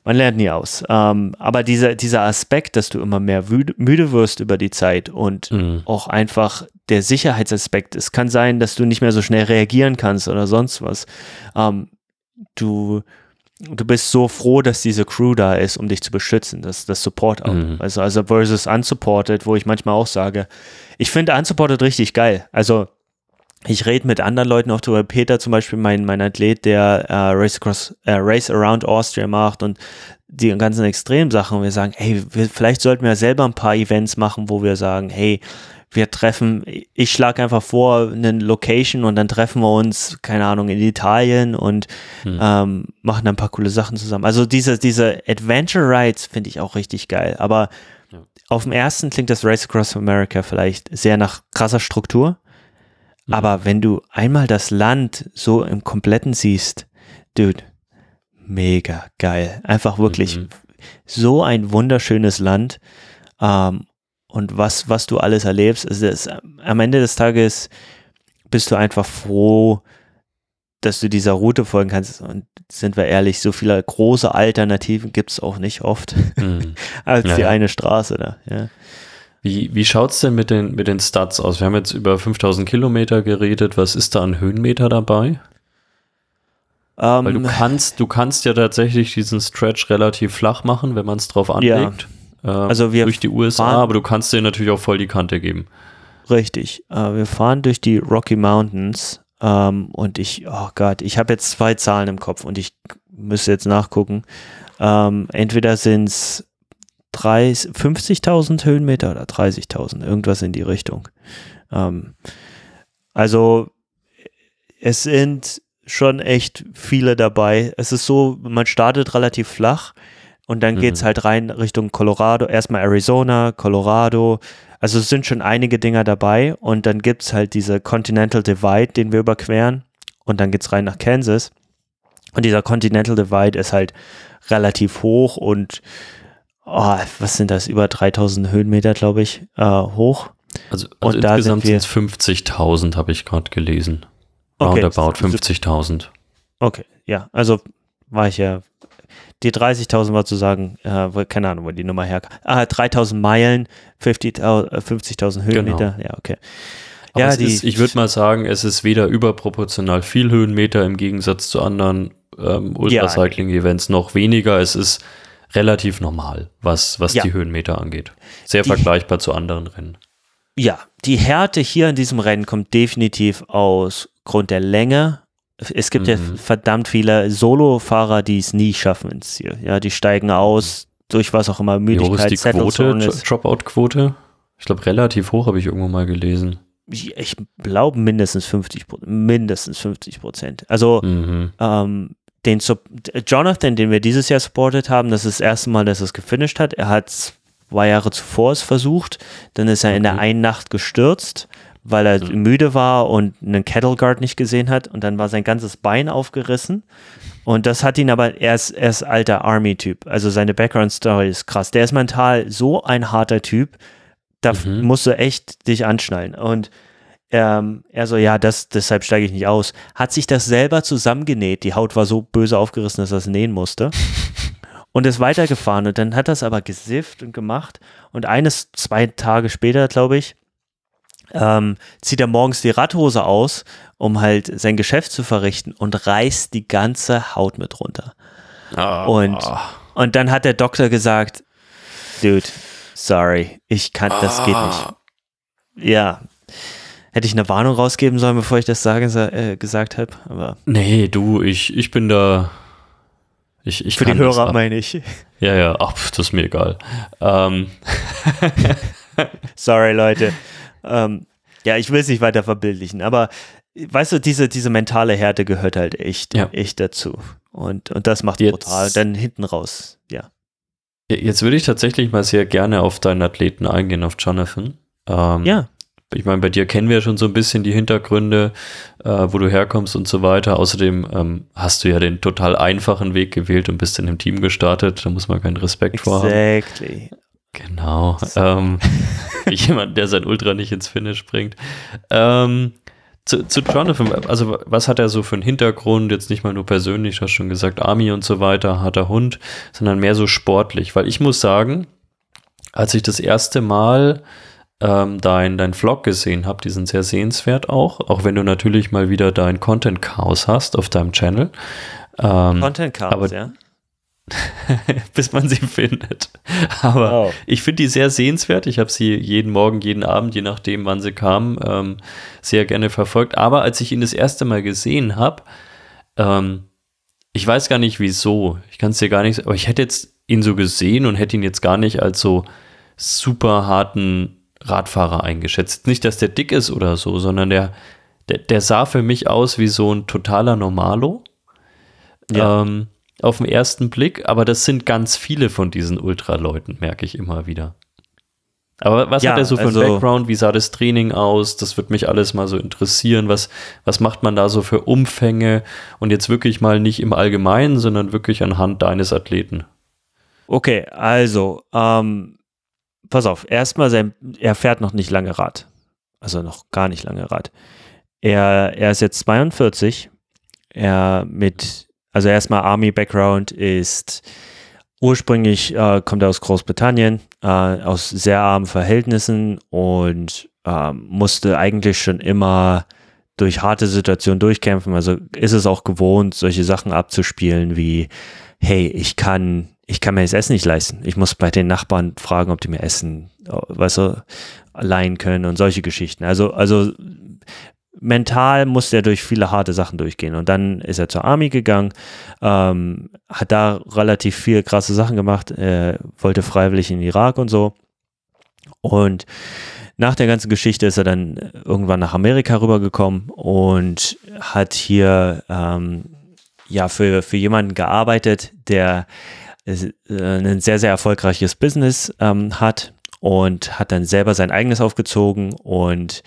man lernt nie aus. Ähm, aber dieser, dieser Aspekt, dass du immer mehr müde, wirst über die Zeit und mhm. auch einfach der Sicherheitsaspekt, es kann sein, dass du nicht mehr so schnell reagieren kannst oder sonst was. Ähm, du, du bist so froh, dass diese Crew da ist, um dich zu beschützen, das, das Support auch. Mhm. Also, also versus unsupported, wo ich manchmal auch sage, ich finde unsupported richtig geil. Also ich rede mit anderen Leuten auch drüber. Peter zum Beispiel, mein, mein Athlet, der äh, Race, Across, äh, Race Around Austria macht und die ganzen Extremsachen. Und wir sagen, hey, wir, vielleicht sollten wir selber ein paar Events machen, wo wir sagen, hey, wir treffen, ich schlage einfach vor, eine Location und dann treffen wir uns, keine Ahnung, in Italien und hm. ähm, machen ein paar coole Sachen zusammen. Also diese, diese Adventure Rides finde ich auch richtig geil. Aber ja. auf dem ersten klingt das Race Across America vielleicht sehr nach krasser Struktur. Mhm. Aber wenn du einmal das Land so im Kompletten siehst, dude, mega geil. Einfach wirklich mhm. so ein wunderschönes Land. Ähm, und was, was du alles erlebst, ist es, am Ende des Tages bist du einfach froh, dass du dieser Route folgen kannst. Und sind wir ehrlich, so viele große Alternativen gibt es auch nicht oft mhm. *laughs* als ja, die ja. eine Straße da. Ja. Wie, wie schaut es denn mit den, mit den Stats aus? Wir haben jetzt über 5000 Kilometer geredet. Was ist da an Höhenmeter dabei? Um, ähm, Weil du kannst, du kannst ja tatsächlich diesen Stretch relativ flach machen, wenn man es drauf anlegt. Ja. Äh, also wir durch die USA, fahren, aber du kannst dir natürlich auch voll die Kante geben. Richtig. Uh, wir fahren durch die Rocky Mountains ähm, und ich, oh Gott, ich habe jetzt zwei Zahlen im Kopf und ich müsste jetzt nachgucken. Ähm, entweder sind es 50.000 Höhenmeter oder 30.000, irgendwas in die Richtung. Ähm, also es sind schon echt viele dabei. Es ist so, man startet relativ flach und dann mhm. geht es halt rein Richtung Colorado, erstmal Arizona, Colorado. Also es sind schon einige Dinger dabei und dann gibt es halt diese Continental Divide, den wir überqueren und dann geht es rein nach Kansas. Und dieser Continental Divide ist halt relativ hoch und oh, was sind das, über 3000 Höhenmeter, glaube ich, äh, hoch. Also, also und insgesamt sind es 50.000, habe ich gerade gelesen. Okay, Roundabout 50.000. Okay, ja, also war ich ja, die 30.000 war zu sagen, äh, keine Ahnung, wo die Nummer herkam. Ah, 3.000 Meilen, 50.000 50 Höhenmeter, genau. ja, okay. Aber ja, die, ist, ich würde mal sagen, es ist weder überproportional viel Höhenmeter im Gegensatz zu anderen ähm, Ultracycling-Events, noch weniger. Es ist relativ normal, was, was ja. die Höhenmeter angeht. Sehr die, vergleichbar zu anderen Rennen. Ja, die Härte hier in diesem Rennen kommt definitiv aus Grund der Länge. Es gibt mhm. ja verdammt viele Solo-Fahrer, die es nie schaffen ins Ziel. Ja, die steigen aus, durch was auch immer, Müdigkeit, Wie hoch ist die Quote, Dropout-Quote? Ich glaube, relativ hoch habe ich irgendwo mal gelesen. Ich glaube mindestens 50 mindestens 50 Prozent. Also mhm. ähm, den Jonathan, den wir dieses Jahr supportet haben, das ist das erste Mal, dass er es gefinisht hat. Er hat zwei Jahre zuvor es versucht, dann ist er okay. in der einen Nacht gestürzt, weil er mhm. müde war und einen Kettle Guard nicht gesehen hat und dann war sein ganzes Bein aufgerissen. Und das hat ihn aber, er ist, er ist alter Army-Typ. Also seine Background-Story ist krass. Der ist mental so ein harter Typ, da mhm. musst du echt dich anschnallen. Und ähm, er so, ja, das, deshalb steige ich nicht aus. Hat sich das selber zusammengenäht. Die Haut war so böse aufgerissen, dass er es nähen musste. *laughs* und ist weitergefahren. Und dann hat er es aber gesifft und gemacht. Und eines, zwei Tage später, glaube ich, ähm, zieht er morgens die Radhose aus, um halt sein Geschäft zu verrichten und reißt die ganze Haut mit runter. Oh. Und, und dann hat der Doktor gesagt, Dude, sorry, ich kann, das geht nicht. Ah. Ja, Hätte ich eine Warnung rausgeben sollen, bevor ich das sage, äh, gesagt habe. Aber nee, du, ich, ich bin da. Ich, ich Für die Hörer meine ich. *laughs* Ja, ja, ach, das ist mir egal. Ähm. *laughs* Sorry, Leute. Ähm, ja, ich will es nicht weiter verbildlichen, aber weißt du, diese, diese mentale Härte gehört halt echt, ja. echt dazu. Und, und das macht Jetzt, brutal. Dann hinten raus, ja. Jetzt würde ich tatsächlich mal sehr gerne auf deinen Athleten eingehen, auf Jonathan. Ähm, ja ich meine, bei dir kennen wir schon so ein bisschen die Hintergründe, äh, wo du herkommst und so weiter. Außerdem ähm, hast du ja den total einfachen Weg gewählt und bist in einem Team gestartet. Da muss man keinen Respekt exactly. vor haben. Exactly. Genau. *laughs* Ähm, jemand, der sein Ultra nicht ins Finish bringt. Ähm, zu, zu Jonathan, also was hat er so für einen Hintergrund? Jetzt nicht mal nur persönlich, du hast schon gesagt, Army und so weiter, harter Hund, sondern mehr so sportlich. Weil ich muss sagen, als ich das erste Mal ähm, dein, dein Vlog gesehen habe, die sind sehr sehenswert auch, auch wenn du natürlich mal wieder dein Content-Chaos hast auf deinem Channel. Ähm, Content-Chaos, ja. *laughs* bis man sie findet. Aber oh. ich finde die sehr sehenswert. Ich habe sie jeden Morgen, jeden Abend, je nachdem, wann sie kamen, ähm, sehr gerne verfolgt. Aber als ich ihn das erste Mal gesehen habe, ähm, ich weiß gar nicht wieso, ich kann es dir gar nicht, aber ich hätte jetzt ihn so gesehen und hätte ihn jetzt gar nicht als so super harten Radfahrer eingeschätzt. Nicht, dass der dick ist oder so, sondern der, der, der sah für mich aus wie so ein totaler Normalo. Ja. Ähm, auf den ersten Blick, aber das sind ganz viele von diesen Ultraleuten, merke ich immer wieder. Aber was ja, hat er so für also, einen Background? Wie sah das Training aus? Das wird mich alles mal so interessieren. Was, was macht man da so für Umfänge? Und jetzt wirklich mal nicht im Allgemeinen, sondern wirklich anhand deines Athleten. Okay, also, ähm, pass auf. Erstmal, sein, er fährt noch nicht lange Rad. Also noch gar nicht lange Rad. Er, er ist jetzt 42. Er mit also erstmal Army-Background ist ursprünglich äh, kommt er aus Großbritannien, äh, aus sehr armen Verhältnissen und äh, musste eigentlich schon immer durch harte Situationen durchkämpfen. Also ist es auch gewohnt, solche Sachen abzuspielen wie, hey, ich kann, ich kann mir das Essen nicht leisten. Ich muss bei den Nachbarn fragen, ob die mir Essen, äh, weißt du, leihen können und solche Geschichten. Also, also mental musste er durch viele harte Sachen durchgehen. Und dann ist er zur Army gegangen, ähm, hat da relativ viel krasse Sachen gemacht, äh, wollte freiwillig in den Irak und so. Und nach der ganzen Geschichte ist er dann irgendwann nach Amerika rübergekommen und hat hier ähm, ja für, für jemanden gearbeitet, der äh, ein sehr, sehr erfolgreiches Business ähm, hat und hat dann selber sein eigenes aufgezogen und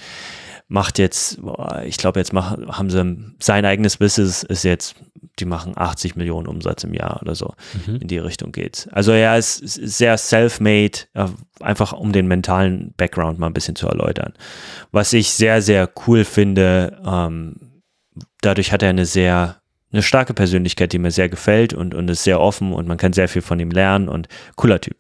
macht jetzt, ich glaube, jetzt machen, haben sie sein eigenes Business ist jetzt, die machen 80 Millionen Umsatz im Jahr oder so. Mhm. In die Richtung geht. Also er ist sehr self-made, äh, einfach um den mentalen Background mal ein bisschen zu erläutern. Was ich sehr, sehr cool finde, ähm, dadurch hat er eine sehr eine starke Persönlichkeit, die mir sehr gefällt und, und ist sehr offen und man kann sehr viel von ihm lernen und cooler Typ.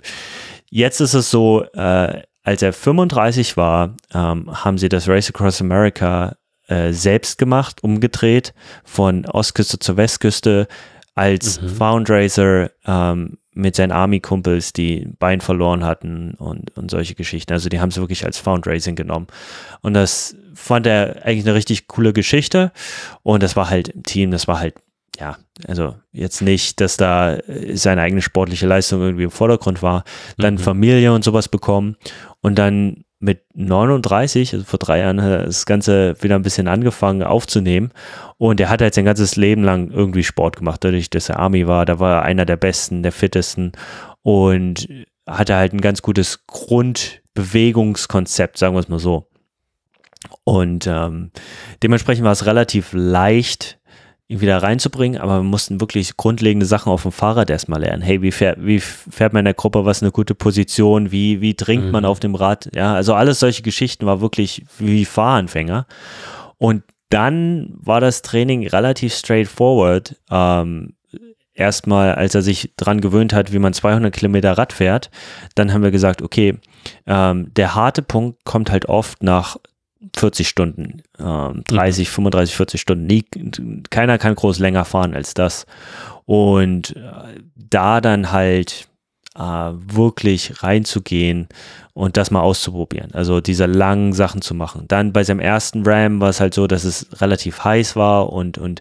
Jetzt ist es so, äh, als er 35 war, ähm, haben sie das Race Across America äh, selbst gemacht, umgedreht, von Ostküste zur Westküste, als mhm. Foundraiser ähm, mit seinen Army-Kumpels, die Bein verloren hatten und, und solche Geschichten. Also die haben es wirklich als Foundraising genommen. Und das fand er eigentlich eine richtig coole Geschichte. Und das war halt im Team, das war halt ja, also jetzt nicht, dass da seine eigene sportliche Leistung irgendwie im Vordergrund war, dann mhm. Familie und sowas bekommen und dann mit 39, also vor drei Jahren, hat er das Ganze wieder ein bisschen angefangen aufzunehmen. Und er hat halt sein ganzes Leben lang irgendwie Sport gemacht, dadurch, dass er Army war. Da war er einer der besten, der fittesten und hatte halt ein ganz gutes Grundbewegungskonzept, sagen wir es mal so. Und ähm, dementsprechend war es relativ leicht, ihn wieder reinzubringen, aber wir mussten wirklich grundlegende Sachen auf dem Fahrrad erstmal lernen. Hey, wie fährt, wie fährt man in der Gruppe, was ist eine gute Position, wie, wie trinkt mhm. man auf dem Rad? Ja, also alles solche Geschichten war wirklich wie Fahranfänger. Und dann war das Training relativ straightforward. Ähm, erstmal, als er sich dran gewöhnt hat, wie man 200 Kilometer Rad fährt, dann haben wir gesagt, okay, ähm, der harte Punkt kommt halt oft nach 40 Stunden, ähm, 30, 35, 40 Stunden. Nie, keiner kann groß länger fahren als das. Und äh, da dann halt äh, wirklich reinzugehen und das mal auszuprobieren. Also diese langen Sachen zu machen. Dann bei seinem ersten Ram war es halt so, dass es relativ heiß war und, und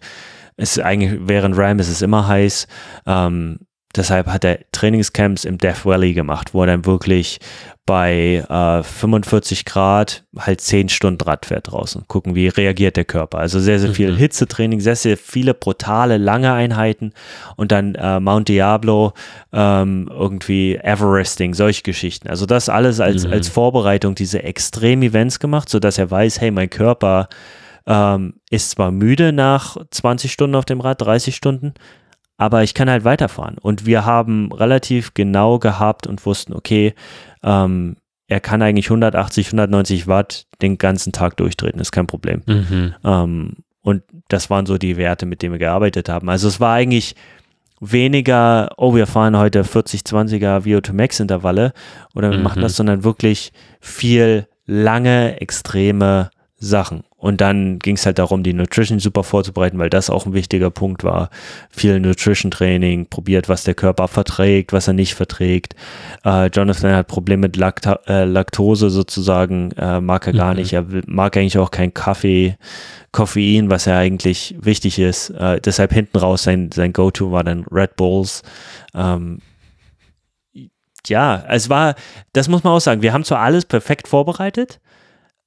es eigentlich während Ram ist es immer heiß. Ähm, deshalb hat er Trainingscamps im Death Valley gemacht, wo er dann wirklich bei äh, 45 Grad halt 10 Stunden Rad fährt draußen. Gucken, wie reagiert der Körper. Also sehr, sehr viel mhm. Hitzetraining, sehr, sehr viele brutale, lange Einheiten und dann äh, Mount Diablo, ähm, irgendwie Everesting, solche Geschichten. Also das alles als, mhm. als Vorbereitung, diese Extrem-Events gemacht, sodass er weiß, hey, mein Körper ähm, ist zwar müde nach 20 Stunden auf dem Rad, 30 Stunden, aber ich kann halt weiterfahren. Und wir haben relativ genau gehabt und wussten, okay, ähm, er kann eigentlich 180, 190 Watt den ganzen Tag durchtreten, ist kein Problem. Mhm. Ähm, und das waren so die Werte, mit denen wir gearbeitet haben. Also es war eigentlich weniger, oh, wir fahren heute 40, 20er VO2 Max Intervalle oder wir mhm. machen das, sondern wirklich viel lange, extreme Sachen. Und dann ging es halt darum, die Nutrition super vorzubereiten, weil das auch ein wichtiger Punkt war. Viel Nutrition-Training, probiert, was der Körper verträgt, was er nicht verträgt. Äh, Jonathan hat Probleme mit Lacta äh, Laktose sozusagen, äh, mag er gar mhm. nicht. Er mag eigentlich auch keinen Kaffee, Koffein, was ja eigentlich wichtig ist. Äh, deshalb hinten raus sein, sein Go-To war dann Red Bulls. Ähm, ja, es war, das muss man auch sagen, wir haben zwar alles perfekt vorbereitet,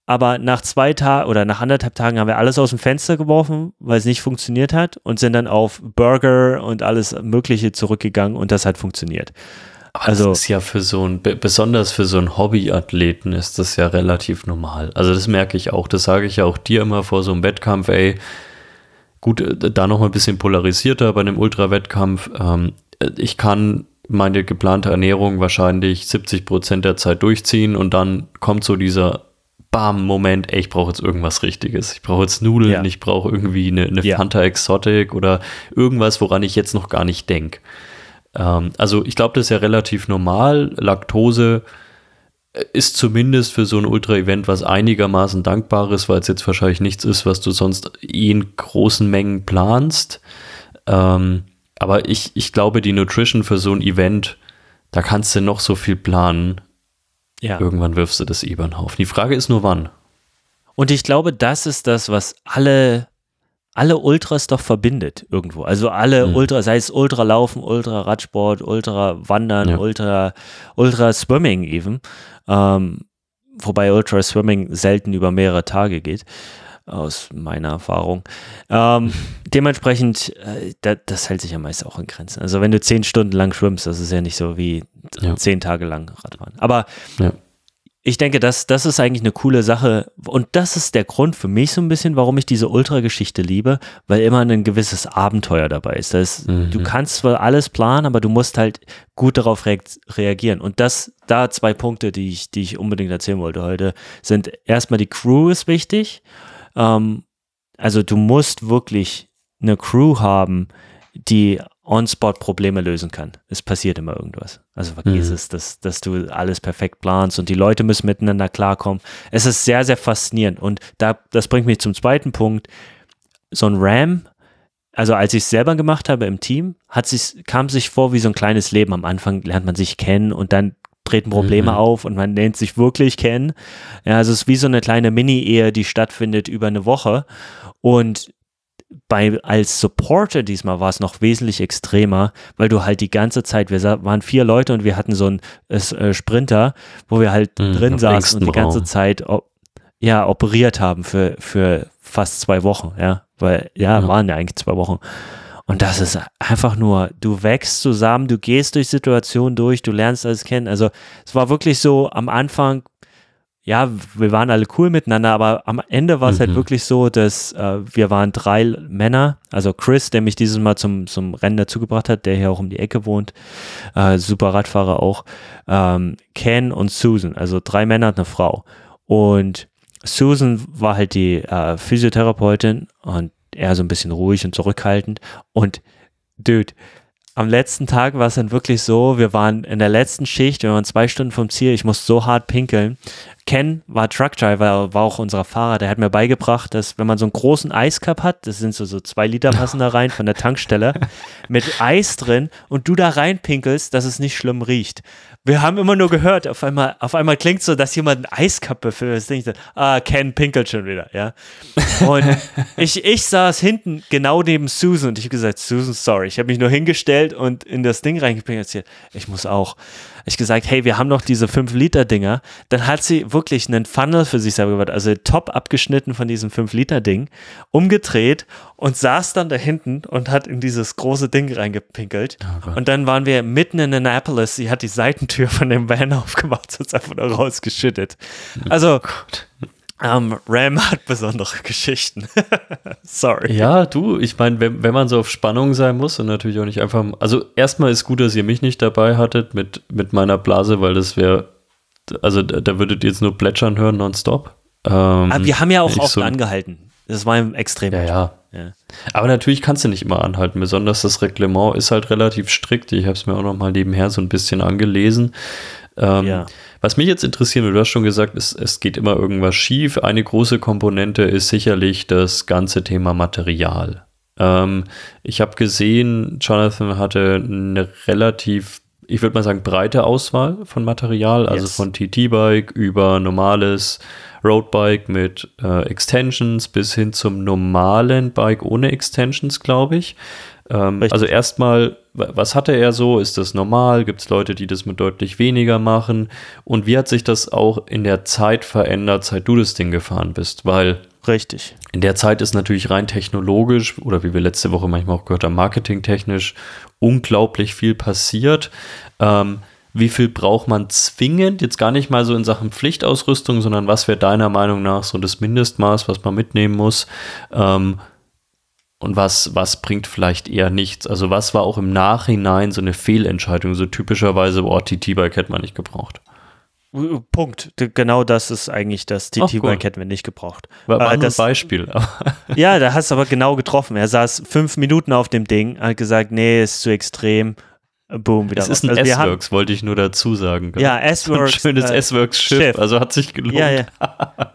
aber nach zwei Tagen oder nach anderthalb Tagen haben wir alles aus dem Fenster geworfen, weil es nicht funktioniert hat und sind dann auf Burger und alles Mögliche zurückgegangen und das hat funktioniert. Aber also das ist ja für so ein, besonders für so einen Hobbyathleten ist das ja relativ normal. Also das merke ich auch, das sage ich ja auch dir immer vor so einem Wettkampf, ey, gut, äh, da noch mal ein bisschen polarisierter bei einem Ultrawettkampf. Ähm, ich kann meine geplante Ernährung wahrscheinlich 70 Prozent der Zeit durchziehen und dann kommt so dieser bam, Moment, ey, ich brauche jetzt irgendwas Richtiges. Ich brauche jetzt Nudeln, ja. ich brauche irgendwie eine, eine ja. Fanta Exotic oder irgendwas, woran ich jetzt noch gar nicht denke. Ähm, also ich glaube, das ist ja relativ normal. Laktose äh, ist zumindest für so ein Ultra-Event was einigermaßen Dankbares, weil es jetzt wahrscheinlich nichts ist, was du sonst in großen Mengen planst. Ähm, aber ich, ich glaube, die Nutrition für so ein Event, da kannst du noch so viel planen. Ja. Irgendwann wirfst du das eh über den Haufen. Die Frage ist nur wann. Und ich glaube, das ist das, was alle, alle Ultras doch verbindet irgendwo. Also alle mhm. Ultra, sei es Ultralaufen, Ultra-Radsport, Ultra-Wandern, ja. Ultra, Ultra-Swimming even. Ähm, wobei Ultra-Swimming selten über mehrere Tage geht aus meiner Erfahrung. Ähm, *laughs* dementsprechend, äh, da, das hält sich ja meist auch in Grenzen. Also wenn du zehn Stunden lang schwimmst, das ist ja nicht so wie ja. zehn Tage lang Radfahren. Aber ja. ich denke, das, das ist eigentlich eine coole Sache und das ist der Grund für mich so ein bisschen, warum ich diese Ultra-Geschichte liebe, weil immer ein gewisses Abenteuer dabei ist. ist mhm. Du kannst zwar alles planen, aber du musst halt gut darauf re reagieren. Und das, da zwei Punkte, die ich, die ich unbedingt erzählen wollte heute, sind erstmal die Crew ist wichtig ähm, also du musst wirklich eine Crew haben, die on-spot Probleme lösen kann. Es passiert immer irgendwas. Also vergiss mhm. es, dass, dass du alles perfekt planst und die Leute müssen miteinander klarkommen. Es ist sehr, sehr faszinierend. Und da, das bringt mich zum zweiten Punkt. So ein Ram, also als ich es selber gemacht habe im Team, hat sich, kam sich vor wie so ein kleines Leben. Am Anfang lernt man sich kennen und dann treten Probleme mhm. auf und man lernt sich wirklich kennen. Ja, also es ist wie so eine kleine Mini-Ehe, die stattfindet über eine Woche. Und bei, als Supporter diesmal war es noch wesentlich extremer, weil du halt die ganze Zeit, wir waren vier Leute und wir hatten so einen äh, Sprinter, wo wir halt mhm, drin saßen und die ganze Raum. Zeit ja, operiert haben für, für fast zwei Wochen, ja. Weil, ja, ja, waren ja eigentlich zwei Wochen. Und das ist einfach nur, du wächst zusammen, du gehst durch Situationen durch, du lernst alles kennen. Also es war wirklich so am Anfang, ja, wir waren alle cool miteinander, aber am Ende war es halt mhm. halt wirklich so, dass äh, wir waren drei Männer, also Chris, der mich dieses Mal zum, zum Rennen dazugebracht hat, der hier auch um die Ecke wohnt, äh, super Radfahrer auch, ähm, Ken und Susan, also drei Männer und eine Frau. Und Susan war halt die äh, Physiotherapeutin und eher so ein bisschen ruhig und zurückhaltend. Und dude, am letzten Tag war es dann wirklich so, wir waren in der letzten Schicht, wir waren zwei Stunden vom Ziel, ich musste so hart pinkeln. Ken war Truckdriver, war auch unser Fahrer, der hat mir beigebracht, dass wenn man so einen großen Eiscup hat, das sind so, so zwei Liter passen da rein von der Tankstelle, *laughs* mit Eis drin und du da reinpinkelst, dass es nicht schlimm riecht. Wir haben immer nur gehört, auf einmal, auf einmal klingt so, dass jemand einen Eiskapp befüllt. Das denke ich, ah, Ken pinkelt schon wieder, ja. Und *laughs* ich, ich saß hinten genau neben Susan und ich habe gesagt, Susan, sorry. Ich habe mich nur hingestellt und in das Ding reingepinkelt. Ich muss auch ich gesagt, hey, wir haben noch diese 5-Liter-Dinger. Dann hat sie wirklich einen Funnel für sich selber gebaut, also top abgeschnitten von diesem 5-Liter-Ding, umgedreht und saß dann da hinten und hat in dieses große Ding reingepinkelt. Oh und dann waren wir mitten in Annapolis. Sie hat die Seitentür von dem Van aufgemacht *laughs* und es einfach nur rausgeschüttet. Also, oh um, Ram hat *laughs* besondere Geschichten. *laughs* Sorry. Ja, du, ich meine, wenn, wenn man so auf Spannung sein muss und natürlich auch nicht einfach. Also, erstmal ist gut, dass ihr mich nicht dabei hattet mit, mit meiner Blase, weil das wäre also da, da würdet ihr jetzt nur plätschern hören nonstop. Ähm, Aber wir haben ja auch oft so angehalten. Das war extrem. Ja, ja, ja. Aber natürlich kannst du nicht immer anhalten. Besonders das Reglement ist halt relativ strikt. Ich habe es mir auch noch mal nebenher so ein bisschen angelesen. Ähm, ja. Was mich jetzt interessieren würde, du hast schon gesagt, es, es geht immer irgendwas schief. Eine große Komponente ist sicherlich das ganze Thema Material. Ähm, ich habe gesehen, Jonathan hatte eine relativ, ich würde mal sagen, breite Auswahl von Material, also yes. von TT-Bike über normales Roadbike mit äh, Extensions bis hin zum normalen Bike ohne Extensions, glaube ich. Ähm, also erstmal, was hatte er so? Ist das normal? Gibt es Leute, die das mit deutlich weniger machen? Und wie hat sich das auch in der Zeit verändert, seit du das Ding gefahren bist? Weil Richtig. In der Zeit ist natürlich rein technologisch oder wie wir letzte Woche manchmal auch gehört haben, marketingtechnisch unglaublich viel passiert. Ähm, wie viel braucht man zwingend? Jetzt gar nicht mal so in Sachen Pflichtausrüstung, sondern was wäre deiner Meinung nach so das Mindestmaß, was man mitnehmen muss? Ähm, und was, was bringt vielleicht eher nichts? Also was war auch im Nachhinein so eine Fehlentscheidung? So typischerweise, boah, TT-Bike hätte man nicht gebraucht. Punkt. Genau das ist eigentlich das. Die T-Bike hätten wir nicht gebraucht. War, war äh, das, ein Beispiel. *laughs* ja, da hast du aber genau getroffen. Er saß fünf Minuten auf dem Ding, hat gesagt, nee, ist zu extrem. Boom, wieder. Es ist ein also S-Works, wollte ich nur dazu sagen. Ja, *laughs* S-Works. Ein schönes äh, S-Works-Schiff, also hat sich gelohnt. Ja, ja. *laughs*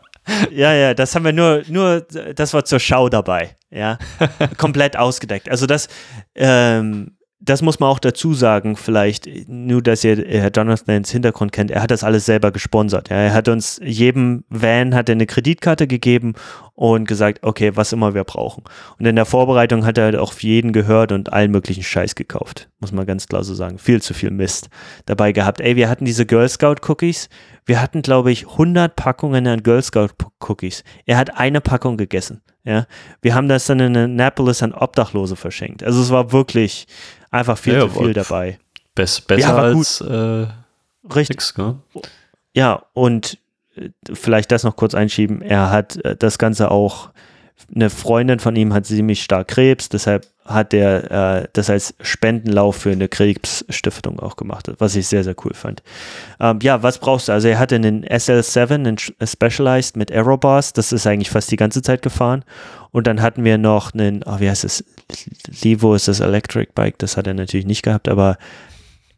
ja, ja, das haben wir nur, nur, das war zur Schau dabei, ja. *laughs* Komplett ausgedeckt. Also das, ähm, das muss man auch dazu sagen, vielleicht, nur dass ihr Herr Jonathans Hintergrund kennt, er hat das alles selber gesponsert. Ja. Er hat uns jedem Van hat er eine Kreditkarte gegeben und gesagt, okay, was immer wir brauchen. Und in der Vorbereitung hat er halt auch jeden gehört und allen möglichen Scheiß gekauft. Muss man ganz klar so sagen. Viel zu viel Mist dabei gehabt. Ey, wir hatten diese Girl Scout Cookies. Wir hatten, glaube ich, 100 Packungen an Girl Scout Cookies. Er hat eine Packung gegessen. Ja. Wir haben das dann in Annapolis an Obdachlose verschenkt. Also es war wirklich, einfach viel ja, zu viel dabei. Bess, besser ja, als äh, richtig. Nix, ne? Ja, und äh, vielleicht das noch kurz einschieben. Er hat äh, das Ganze auch, eine Freundin von ihm hat ziemlich stark Krebs, deshalb hat er äh, das als Spendenlauf für eine Krebsstiftung auch gemacht, was ich sehr, sehr cool fand. Ähm, ja, was brauchst du? Also er hatte einen SL7, einen Specialized mit Aerobars, das ist eigentlich fast die ganze Zeit gefahren. Und dann hatten wir noch einen, oh, wie heißt es? Levo ist das Electric Bike, das hat er natürlich nicht gehabt, aber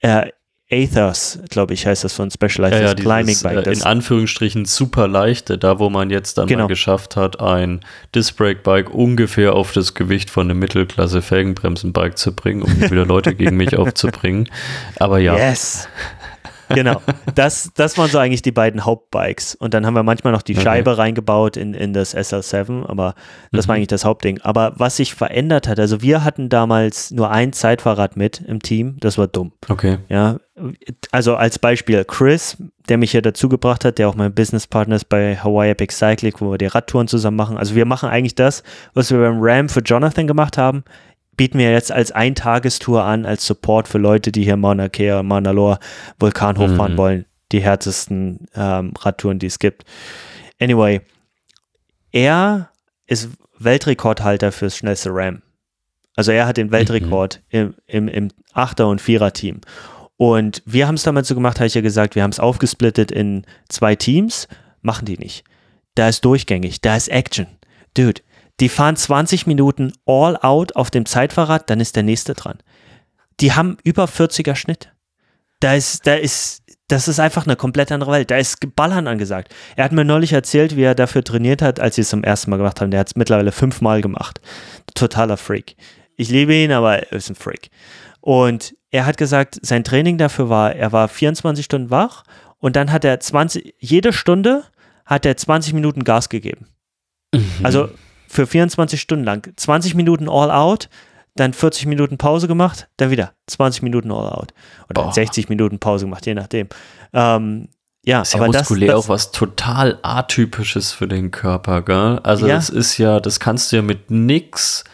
äh, Aethers, glaube ich, heißt das von Specialized ja, ja, Climbing Bike. Äh, in Anführungsstrichen super leichte, da wo man jetzt dann genau. mal geschafft hat, ein Disc-Brake Bike ungefähr auf das Gewicht von einem Mittelklasse Felgenbremsen-Bike zu bringen, um wieder Leute gegen mich *laughs* aufzubringen. Aber ja. Yes. Genau. Das, das waren so eigentlich die beiden Hauptbikes. Und dann haben wir manchmal noch die okay. Scheibe reingebaut in, in das SL7, aber das mhm. war eigentlich das Hauptding. Aber was sich verändert hat, also wir hatten damals nur ein Zeitfahrrad mit im Team, das war dumm. Okay. Ja, also als Beispiel Chris, der mich hier dazu gebracht hat, der auch mein Businesspartner ist bei Hawaii Epic Cycling, wo wir die Radtouren zusammen machen. Also wir machen eigentlich das, was wir beim Ram für Jonathan gemacht haben, bieten wir jetzt als Eintagestour an, als Support für Leute, die hier Mauna Kea, Mauna Loa Vulkan hochfahren mhm. wollen. Die härtesten ähm, Radtouren, die es gibt. Anyway, er ist Weltrekordhalter fürs schnellste Ram. Also er hat den Weltrekord mhm. im, im, im Achter- und Vierer-Team. Und wir haben es damals so gemacht, habe ich ja gesagt, wir haben es aufgesplittet in zwei Teams. Machen die nicht. Da ist durchgängig, da ist Action. Dude, die fahren 20 Minuten all out auf dem Zeitfahrrad, dann ist der nächste dran. Die haben über 40er Schnitt. Da ist, da ist, das ist einfach eine komplett andere Welt. Da ist Ballern angesagt. Er hat mir neulich erzählt, wie er dafür trainiert hat, als sie es zum ersten Mal gemacht haben. Der hat es mittlerweile fünfmal gemacht. Totaler Freak. Ich liebe ihn, aber er ist ein Freak. Und er hat gesagt, sein Training dafür war, er war 24 Stunden wach und dann hat er 20, jede Stunde hat er 20 Minuten Gas gegeben. Mhm. Also für 24 Stunden lang. 20 Minuten all out, dann 40 Minuten Pause gemacht, dann wieder 20 Minuten all out. Oder Boah. 60 Minuten Pause gemacht, je nachdem. Ähm, ja, ist aber ja muskulär das, das, auch was total atypisches für den Körper, gell? Also ja. das ist ja, das kannst du ja mit nix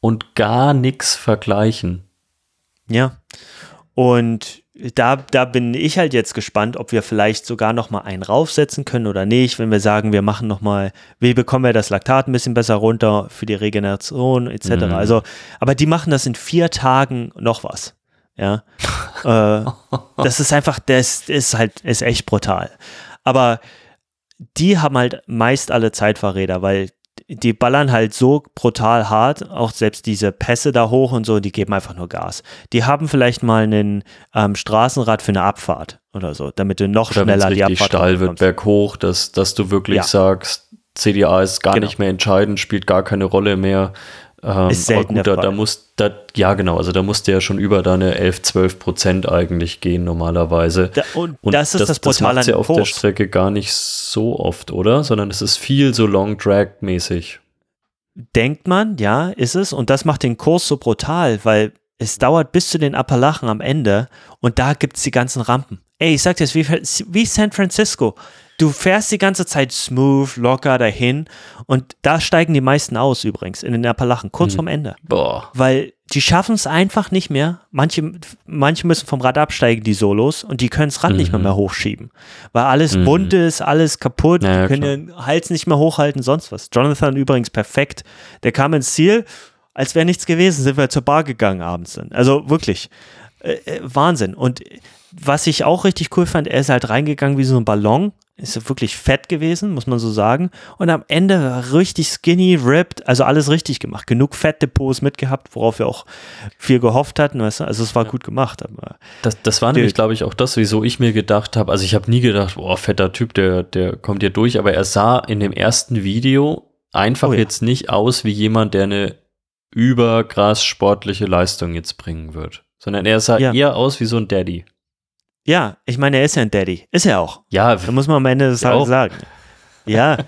und gar nix vergleichen. Ja. Und da, da bin ich halt jetzt gespannt, ob wir vielleicht sogar noch mal einen raufsetzen können oder nicht, wenn wir sagen, wir machen noch mal, wie bekommen wir das Laktat ein bisschen besser runter für die Regeneration etc. Mhm. Also, aber die machen das in vier Tagen noch was. Ja. *laughs* äh, das ist einfach, das ist halt, ist echt brutal. Aber die haben halt meist alle Zeitfahrräder, weil die ballern halt so brutal hart, auch selbst diese Pässe da hoch und so, die geben einfach nur Gas. Die haben vielleicht mal einen ähm, Straßenrad für eine Abfahrt oder so, damit du noch oder schneller die Abfahrt steil wird, berghoch, dass, dass du wirklich ja. sagst, CDA ist gar genau. nicht mehr entscheidend, spielt gar keine Rolle mehr. Ähm, ist selten gut, da, da muss, da, ja genau, also da musste ja schon über deine 11, 12 Prozent eigentlich gehen normalerweise. Da, und, und, das ist das, das Portal das ja auf der Strecke gar nicht so oft, oder? Sondern es ist viel so Long Drag mäßig. Denkt man, ja, ist es. Und das macht den Kurs so brutal, weil es dauert bis zu den Appalachen am Ende und da gibt es die ganzen Rampen. Ey, ich sag dir, wie, wie San Francisco. Du fährst die ganze Zeit smooth, locker dahin und da steigen die meisten aus übrigens in den Appalachen, kurz hm. vorm Ende. Boah. Weil die schaffen es einfach nicht mehr. Manche, manche müssen vom Rad absteigen, die Solos, und die können das Rad mhm. nicht mehr, mehr hochschieben. Weil alles mhm. bunt ist, alles kaputt, ja, die können klar. den Hals nicht mehr hochhalten, sonst was. Jonathan übrigens perfekt. Der kam ins Ziel, als wäre nichts gewesen, sind wir zur Bar gegangen abends dann. Also wirklich. Äh, äh Wahnsinn. Und was ich auch richtig cool fand, er ist halt reingegangen wie so ein Ballon, ist wirklich fett gewesen, muss man so sagen. Und am Ende richtig skinny, ripped, also alles richtig gemacht. Genug Fettdepots mitgehabt, worauf wir auch viel gehofft hatten. Weißt du? Also es war ja. gut gemacht. Aber das, das war nämlich, glaube ich, auch das, wieso ich mir gedacht habe. Also ich habe nie gedacht, boah, fetter Typ, der, der kommt hier durch. Aber er sah in dem ersten Video einfach oh ja. jetzt nicht aus wie jemand, der eine überkrass sportliche Leistung jetzt bringen wird. Sondern er sah ja. eher aus wie so ein Daddy. Ja, ich meine, er ist ja ein Daddy. Ist er auch. Ja. Da muss man am Ende des Tages sagen. Ja,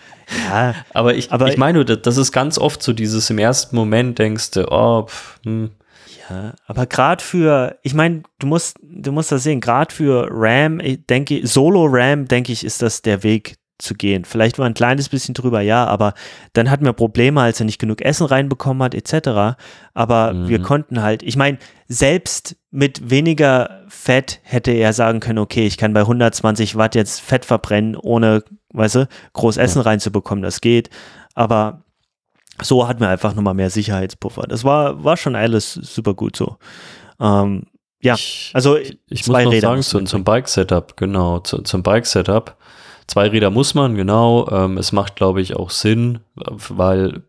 ja. *laughs* Aber ich, aber ich meine, das ist ganz oft so dieses im ersten Moment denkst du, oh, pff, hm. Ja, aber gerade für, ich meine, du musst, du musst das sehen, gerade für Ram, ich denke, Solo Ram, denke ich, ist das der Weg, zu gehen. Vielleicht war ein kleines bisschen drüber, ja, aber dann hatten wir Probleme, als er nicht genug Essen reinbekommen hat, etc. Aber mhm. wir konnten halt, ich meine, selbst mit weniger Fett hätte er sagen können, okay, ich kann bei 120 Watt jetzt Fett verbrennen, ohne, weißt du, groß Essen reinzubekommen, das geht. Aber so hatten wir einfach nochmal mehr Sicherheitspuffer. Das war, war schon alles super gut so. Ähm, ja, also ich, ich zwei muss noch Räder sagen, zum, zum Bike-Setup, genau, zu, zum Bike-Setup Zwei Räder muss man, genau. Ähm, es macht, glaube ich, auch Sinn, weil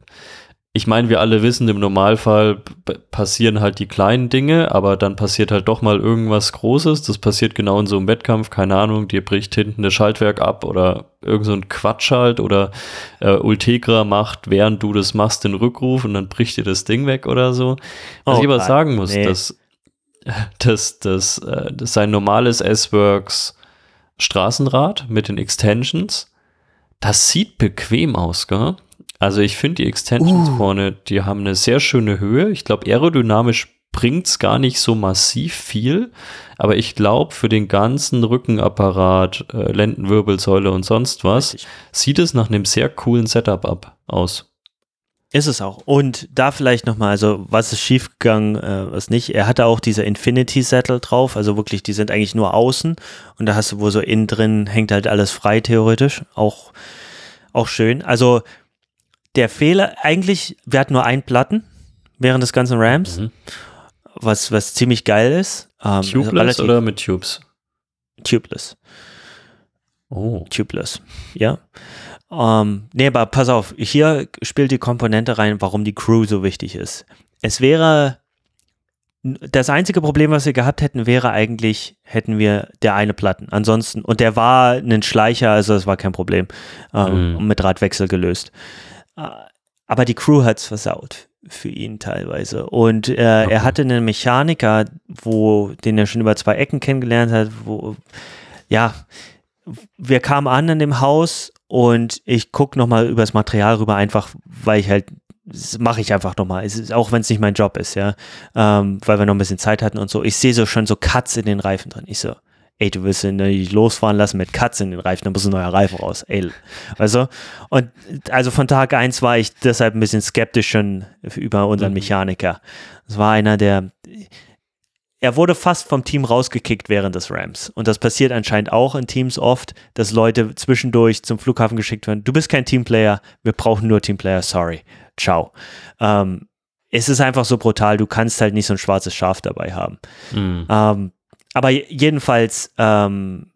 ich meine, wir alle wissen, im Normalfall passieren halt die kleinen Dinge, aber dann passiert halt doch mal irgendwas Großes. Das passiert genau in so einem Wettkampf, keine Ahnung, dir bricht hinten das Schaltwerk ab oder irgend so ein Quatsch halt oder äh, Ultegra macht, während du das machst, den Rückruf und dann bricht dir das Ding weg oder so. Was oh, ich aber sagen muss, nee. dass, *laughs* dass, dass, äh, dass sein normales S-Works Straßenrad mit den Extensions. Das sieht bequem aus, gell? Also ich finde die Extensions uh. vorne, die haben eine sehr schöne Höhe. Ich glaube, aerodynamisch bringt es gar nicht so massiv viel, aber ich glaube, für den ganzen Rückenapparat, äh, Lendenwirbelsäule und sonst was, Richtig. sieht es nach einem sehr coolen Setup ab aus. Ist es auch. Und da vielleicht nochmal, also was ist schiefgegangen, äh, was nicht. Er hatte auch diese Infinity Sattel drauf, also wirklich, die sind eigentlich nur außen und da hast du wohl so innen drin, hängt halt alles frei theoretisch. Auch, auch schön. Also der Fehler, eigentlich, wir hatten nur ein Platten während des ganzen Rams, mhm. was, was ziemlich geil ist. Ähm, Tubeless oder mit Tubes? Tubeless. Oh. Tubeless, ja. Ähm, nee, aber pass auf, hier spielt die Komponente rein, warum die Crew so wichtig ist. Es wäre, das einzige Problem, was wir gehabt hätten, wäre eigentlich, hätten wir der eine Platten. Ansonsten, und der war ein Schleicher, also das war kein Problem, ähm, mhm. mit Radwechsel gelöst. Aber die Crew hat es versaut für ihn teilweise. Und äh, okay. er hatte einen Mechaniker, wo, den er schon über zwei Ecken kennengelernt hat, wo, ja, wir kamen an in dem Haus und ich gucke nochmal über das Material rüber, einfach weil ich halt, mache ich einfach nochmal, auch wenn es nicht mein Job ist, ja, ähm, weil wir noch ein bisschen Zeit hatten und so. Ich sehe so schon so Cuts in den Reifen drin. Ich so, ey, du willst ihn nicht losfahren lassen mit Cuts in den Reifen, dann muss ein neuer Reifen raus, ey. Also, und also von Tag eins war ich deshalb ein bisschen skeptisch schon über unseren mhm. Mechaniker. Es war einer, der, er wurde fast vom Team rausgekickt während des Rams. Und das passiert anscheinend auch in Teams oft, dass Leute zwischendurch zum Flughafen geschickt werden. Du bist kein Teamplayer, wir brauchen nur Teamplayer, sorry. Ciao. Ähm, es ist einfach so brutal, du kannst halt nicht so ein schwarzes Schaf dabei haben. Mhm. Ähm, aber jedenfalls, ähm,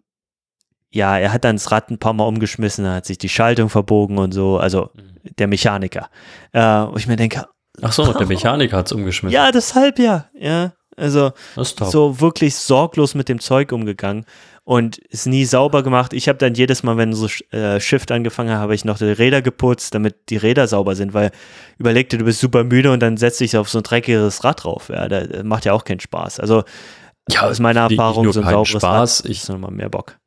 ja, er hat dann das Rad ein paar Mal umgeschmissen, hat sich die Schaltung verbogen und so, also mhm. der Mechaniker. Äh, wo ich mir denke, Ach so, der Mechaniker hat es umgeschmissen. Ja, deshalb ja, ja. Also so wirklich sorglos mit dem Zeug umgegangen und ist nie sauber gemacht. Ich habe dann jedes Mal, wenn so äh, Shift angefangen hat, habe ich noch die Räder geputzt, damit die Räder sauber sind, weil überlegte, du bist super müde und dann setzt dich auf so ein dreckiges Rad drauf. Ja, das macht ja auch keinen Spaß. Also ja, aus meiner Erfahrung so ein sauberes Spaß. Rad ich, nochmal mehr Bock.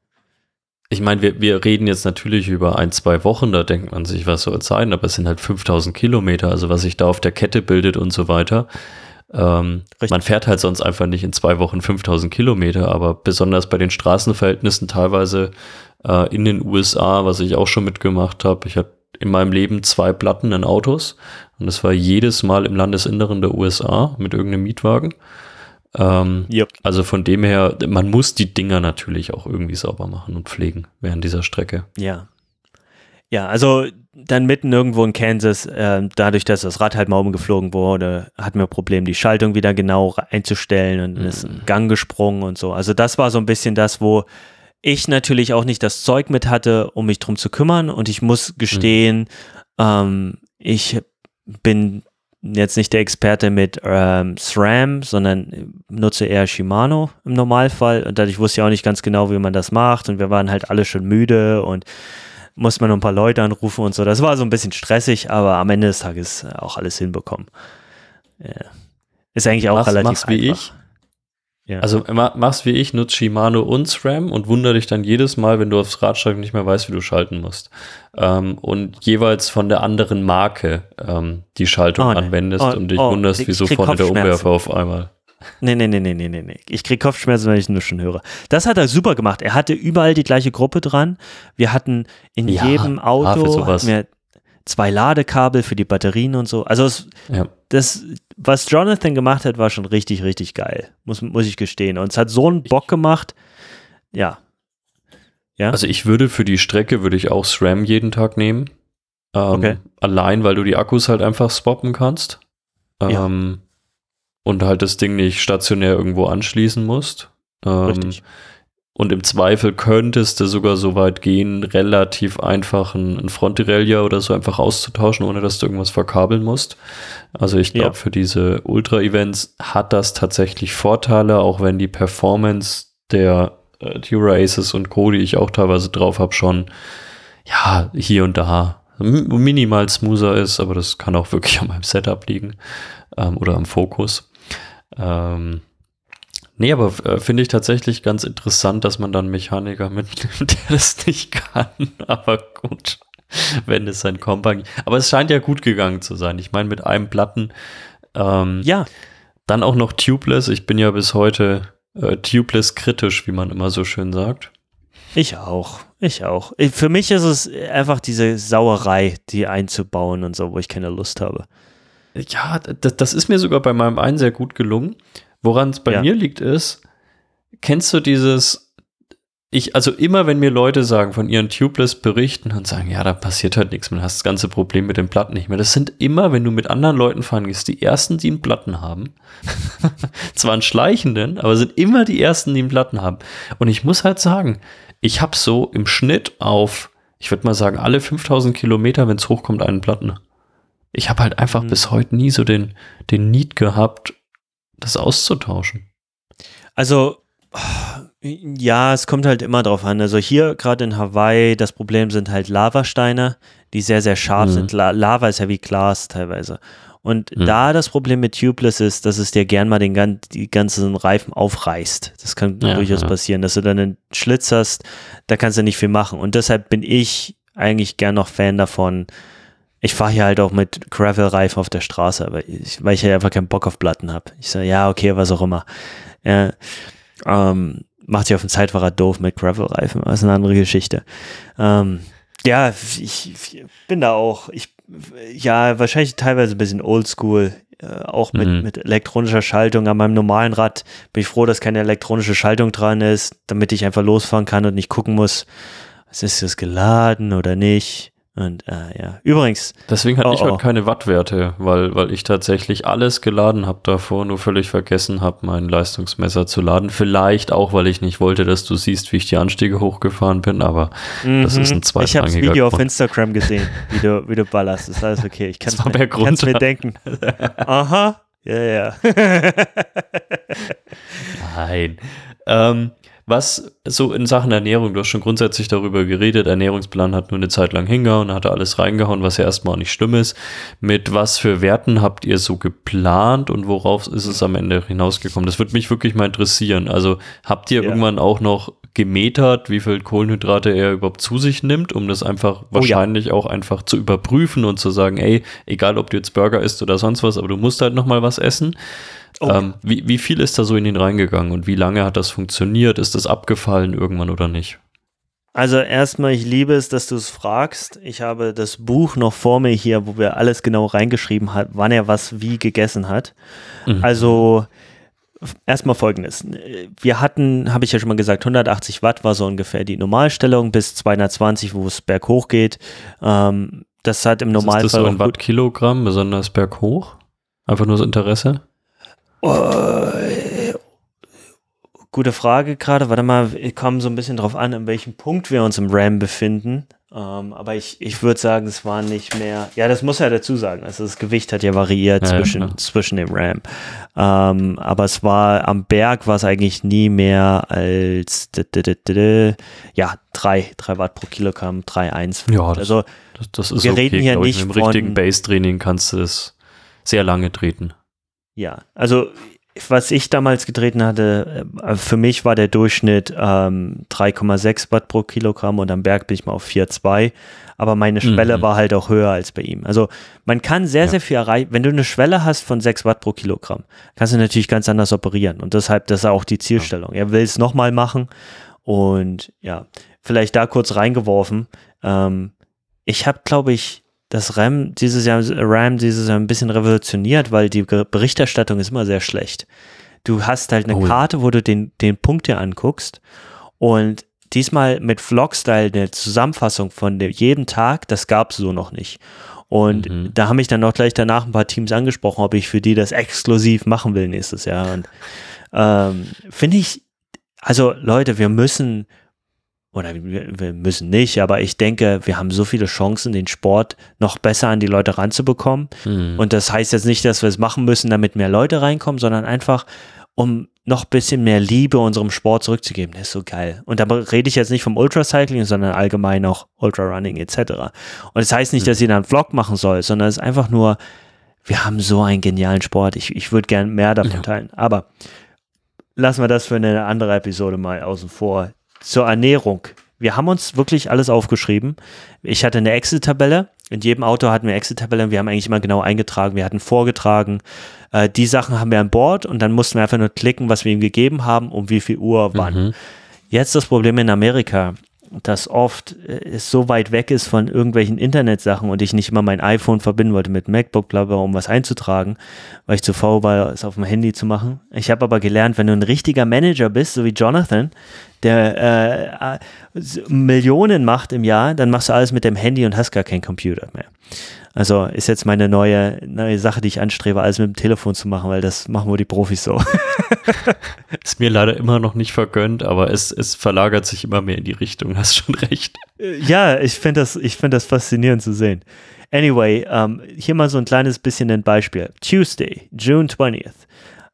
Ich meine, wir, wir reden jetzt natürlich über ein, zwei Wochen, da denkt man sich, was soll es sein, aber es sind halt 5000 Kilometer, also was sich da auf der Kette bildet und so weiter. Ähm, man fährt halt sonst einfach nicht in zwei Wochen 5000 Kilometer, aber besonders bei den Straßenverhältnissen teilweise äh, in den USA, was ich auch schon mitgemacht habe. Ich hatte in meinem Leben zwei Platten in Autos und das war jedes Mal im Landesinneren der USA mit irgendeinem Mietwagen. Ähm, yep. Also von dem her, man muss die Dinger natürlich auch irgendwie sauber machen und pflegen während dieser Strecke. Ja. Ja, also dann mitten irgendwo in Kansas, äh, dadurch, dass das Rad halt mal umgeflogen wurde, hatten wir Problem, die Schaltung wieder genau einzustellen und mhm. ist ein Gang gesprungen und so. Also das war so ein bisschen das, wo ich natürlich auch nicht das Zeug mit hatte, um mich drum zu kümmern. Und ich muss gestehen, mhm. ähm, ich bin jetzt nicht der Experte mit ähm, SRAM, sondern nutze eher Shimano im Normalfall. Und dadurch wusste ich auch nicht ganz genau, wie man das macht. Und wir waren halt alle schon müde und musste man noch ein paar Leute anrufen und so. Das war so ein bisschen stressig, aber am Ende des Tages auch alles hinbekommen. Ja. Ist eigentlich auch mach's, relativ mach's wie einfach. ich. Ja. Also machst wie ich, nutzt Shimano und SRAM und wundere dich dann jedes Mal, wenn du aufs Radstreck nicht mehr weißt, wie du schalten musst. Ähm, und jeweils von der anderen Marke ähm, die Schaltung oh, nee. anwendest oh, und dich oh, wunderst, wieso vorne der Umwerfer auf einmal. Nee, nee, nee, nee, nee, nee. Ich krieg Kopfschmerzen, wenn ich es nur schon höre. Das hat er super gemacht. Er hatte überall die gleiche Gruppe dran. Wir hatten in ja, jedem Auto hatten zwei Ladekabel für die Batterien und so. Also es, ja. das, was Jonathan gemacht hat, war schon richtig, richtig geil. Muss, muss ich gestehen. Und es hat so einen Bock gemacht. Ja. Ja. Also ich würde für die Strecke, würde ich auch SRAM jeden Tag nehmen. Ähm, okay. Allein, weil du die Akkus halt einfach swappen kannst. Ähm, ja. Und halt das Ding nicht stationär irgendwo anschließen musst. Ähm, Richtig. Und im Zweifel könntest du sogar so weit gehen, relativ einfach ein, ein Frontirellia oder so einfach auszutauschen, ohne dass du irgendwas verkabeln musst. Also ich glaube, ja. für diese Ultra-Events hat das tatsächlich Vorteile, auch wenn die Performance der äh, Tura Aces und Co., die ich auch teilweise drauf habe, schon ja, hier und da minimal smoother ist, aber das kann auch wirklich *laughs* an meinem Setup liegen ähm, oder am Fokus. Ähm, Nee, aber äh, finde ich tatsächlich ganz interessant, dass man dann Mechaniker *laughs* mitnimmt, der das nicht kann. *laughs* Aber gut, wenn es sein Kompagnon. Aber es scheint ja gut gegangen zu sein. Ich meine, mit einem Platten. Ähm, ja. Dann auch noch tubeless. Ich bin ja bis heute äh, tubeless kritisch, wie man immer so schön sagt. Ich auch. Ich auch. Für mich ist es einfach diese Sauerei, die einzubauen und so, wo ich keine Lust habe. Ja, das, das ist mir sogar bei meinem einen sehr gut gelungen. Woran es bei ja. mir liegt, ist, kennst du dieses, ich, also immer wenn mir Leute sagen, von ihren Tubeless berichten und sagen, ja, da passiert halt nichts, man hat das ganze Problem mit den Platten nicht mehr. Das sind immer, wenn du mit anderen Leuten fahren gehst, die ersten, die einen Platten haben. *laughs* Zwar einen schleichenden, aber sind immer die ersten, die einen Platten haben. Und ich muss halt sagen, ich habe so im Schnitt auf, ich würde mal sagen, alle 5000 Kilometer, wenn es hochkommt, einen Platten. Ich habe halt einfach mhm. bis heute nie so den, den Need gehabt, das auszutauschen? Also, ja, es kommt halt immer drauf an. Also hier gerade in Hawaii, das Problem sind halt Lavasteine, die sehr, sehr scharf mhm. sind. La Lava ist ja wie Glas teilweise. Und mhm. da das Problem mit Tubeless ist, dass es dir gern mal den die ganzen Reifen aufreißt. Das kann ja, durchaus ja. passieren, dass du dann einen Schlitz hast, da kannst du nicht viel machen. Und deshalb bin ich eigentlich gern noch Fan davon, ich fahre hier halt auch mit Gravel-Reifen auf der Straße, aber ich, weil ich ja einfach keinen Bock auf Platten habe. Ich sage, ja, okay, was auch immer. Ja, ähm, macht sich auf dem Zeitfahrer doof mit Gravel-Reifen, das ist eine andere Geschichte. Ähm, ja, ich, ich, bin da auch, ich, ja, wahrscheinlich teilweise ein bisschen oldschool, äh, auch mit, mhm. mit elektronischer Schaltung. An meinem normalen Rad bin ich froh, dass keine elektronische Schaltung dran ist, damit ich einfach losfahren kann und nicht gucken muss, ist das geladen oder nicht Und äh, ja, übrigens. Deswegen hatte oh, ich halt oh. keine Wattwerte, weil, weil ich tatsächlich alles geladen habe davor, nur völlig vergessen habe, mein Leistungsmesser zu laden. Vielleicht auch, weil ich nicht wollte, dass du siehst, wie ich die Anstiege hochgefahren bin, aber mhm. das ist ein zweitrangiger Ich habe das Video Grund. auf Instagram gesehen, wie du, wie du ballerst. Das ist alles okay. Ich *laughs* kann es mir, mir denken. *laughs* Aha. Ja, ja. *laughs* Nein. Ähm, was so in Sachen Ernährung, du hast schon grundsätzlich darüber geredet, Ernährungsplan hat nur eine Zeit lang hingehauen, hat alles reingehauen, was ja erstmal auch nicht schlimm ist. Mit was für Werten habt ihr so geplant und worauf ist es am Ende hinausgekommen? Das würde mich wirklich mal interessieren. Also habt ihr ja. irgendwann auch noch gemetert, wie viel Kohlenhydrate er überhaupt zu sich nimmt, um das einfach wahrscheinlich oh ja. auch einfach zu überprüfen und zu sagen, ey, egal ob du jetzt Burger isst oder sonst was, aber du musst halt nochmal was essen. Okay. Ähm, wie, wie viel ist da so in ihn reingegangen und wie lange hat das funktioniert? Ist das abgefallen irgendwann oder nicht? Also erstmal, ich liebe es, dass du es fragst. Ich habe das Buch noch vor mir hier, wo wir alles genau reingeschrieben haben, wann er was wie gegessen hat. Mhm. Also erstmal folgendes. Wir hatten, habe ich ja schon mal gesagt, 180 Watt war so ungefähr die Normalstellung bis 220, wo es berghoch geht. Ähm, das hat im Normalfall. Ist das so ein Watt Kilogramm, besonders berghoch? Einfach nur so Interesse? Oh, gute Frage gerade. Warte mal, wir kommen so ein bisschen drauf an, an welchem Punkt wir uns im RAM befinden. Ähm, aber ich, ich würde sagen, es war nicht mehr. Ja, das muss er dazu sagen. Also das Gewicht hat ja variiert ja, zwischen, ja. zwischen dem RAM. Ähm, aber es war am Berg war es eigentlich nie mehr als ja, drei, drei Watt pro Kilogramm, 3,1. Ja, das, also das, das ist wir okay, reden hier nicht. Im richtigen Base-Training kannst du es sehr lange treten. Ja, also was ich damals getreten hatte, äh, für mich war der Durchschnitt ähm, 3,6 Watt pro Kilogramm und am Berg bin ich mal auf 4,2. Aber meine Schwelle mhm. war halt auch höher als bei ihm. Also man kann sehr, ja. sehr viel erreichen. Wenn du eine Schwelle hast von 6 Watt pro Kilogramm, kannst du natürlich ganz anders operieren. Und deshalb, das ist auch die Zielstellung. Er will es nochmal machen. Und ja, vielleicht da kurz reingeworfen. Ähm, ich habe, glaube ich, das RAM dieses Jahr, RAM dieses Jahr ein bisschen revolutioniert, weil die Berichterstattung ist immer sehr schlecht. Du hast halt eine oh. Karte, wo du den, den Punkt dir anguckst und diesmal mit Vlog-Style eine Zusammenfassung von dem, jedem Tag, das gab es so noch nicht. Und mhm. da haben mich dann auch gleich danach ein paar Teams angesprochen, ob ich für die das exklusiv machen will nächstes Jahr. Und ähm, finde ich, also Leute, wir müssen oder wir müssen nicht, aber ich denke, wir haben so viele Chancen, den Sport noch besser an die Leute ranzubekommen. Mhm. Und das heißt jetzt nicht, dass wir es machen müssen, damit mehr Leute reinkommen, sondern einfach, um noch ein bisschen mehr Liebe unserem Sport zurückzugeben. Das ist so geil. Und da rede ich jetzt nicht vom Ultracycling, sondern allgemein auch Ultrarunning etc. Und das heißt nicht, dass jeder einen Vlog machen soll, sondern es ist einfach nur, wir haben so einen genialen Sport. Ich, ich würde gern mehr davon ja. teilen. Aber lassen wir das für eine andere Episode mal außen vor zur Ernährung. Wir haben uns wirklich alles aufgeschrieben. Ich hatte eine Excel-Tabelle. In jedem Auto hatten wir Excel-Tabelle. Wir haben eigentlich immer genau eingetragen. Wir hatten vorgetragen. Äh, die Sachen haben wir an Bord und dann mussten wir einfach nur klicken, was wir ihm gegeben haben, um wie viel Uhr wann. Mhm. Jetzt das Problem in Amerika dass oft äh, es so weit weg ist von irgendwelchen Internetsachen und ich nicht immer mein iPhone verbinden wollte mit MacBook, bla, um was einzutragen, weil ich zu faul war, es auf dem Handy zu machen. Ich habe aber gelernt, wenn du ein richtiger Manager bist, so wie Jonathan, der äh, Millionen macht im Jahr, dann machst du alles mit dem Handy und hast gar keinen Computer mehr. Also ist jetzt meine neue, neue Sache, die ich anstrebe, alles mit dem Telefon zu machen, weil das machen wohl die Profis so. *laughs* ist mir leider immer noch nicht vergönnt, aber es, es verlagert sich immer mehr in die Richtung, hast schon recht. Ja, ich finde das, find das faszinierend zu sehen. Anyway, um, ähm, hier mal so ein kleines bisschen ein Beispiel. Tuesday, June 20th,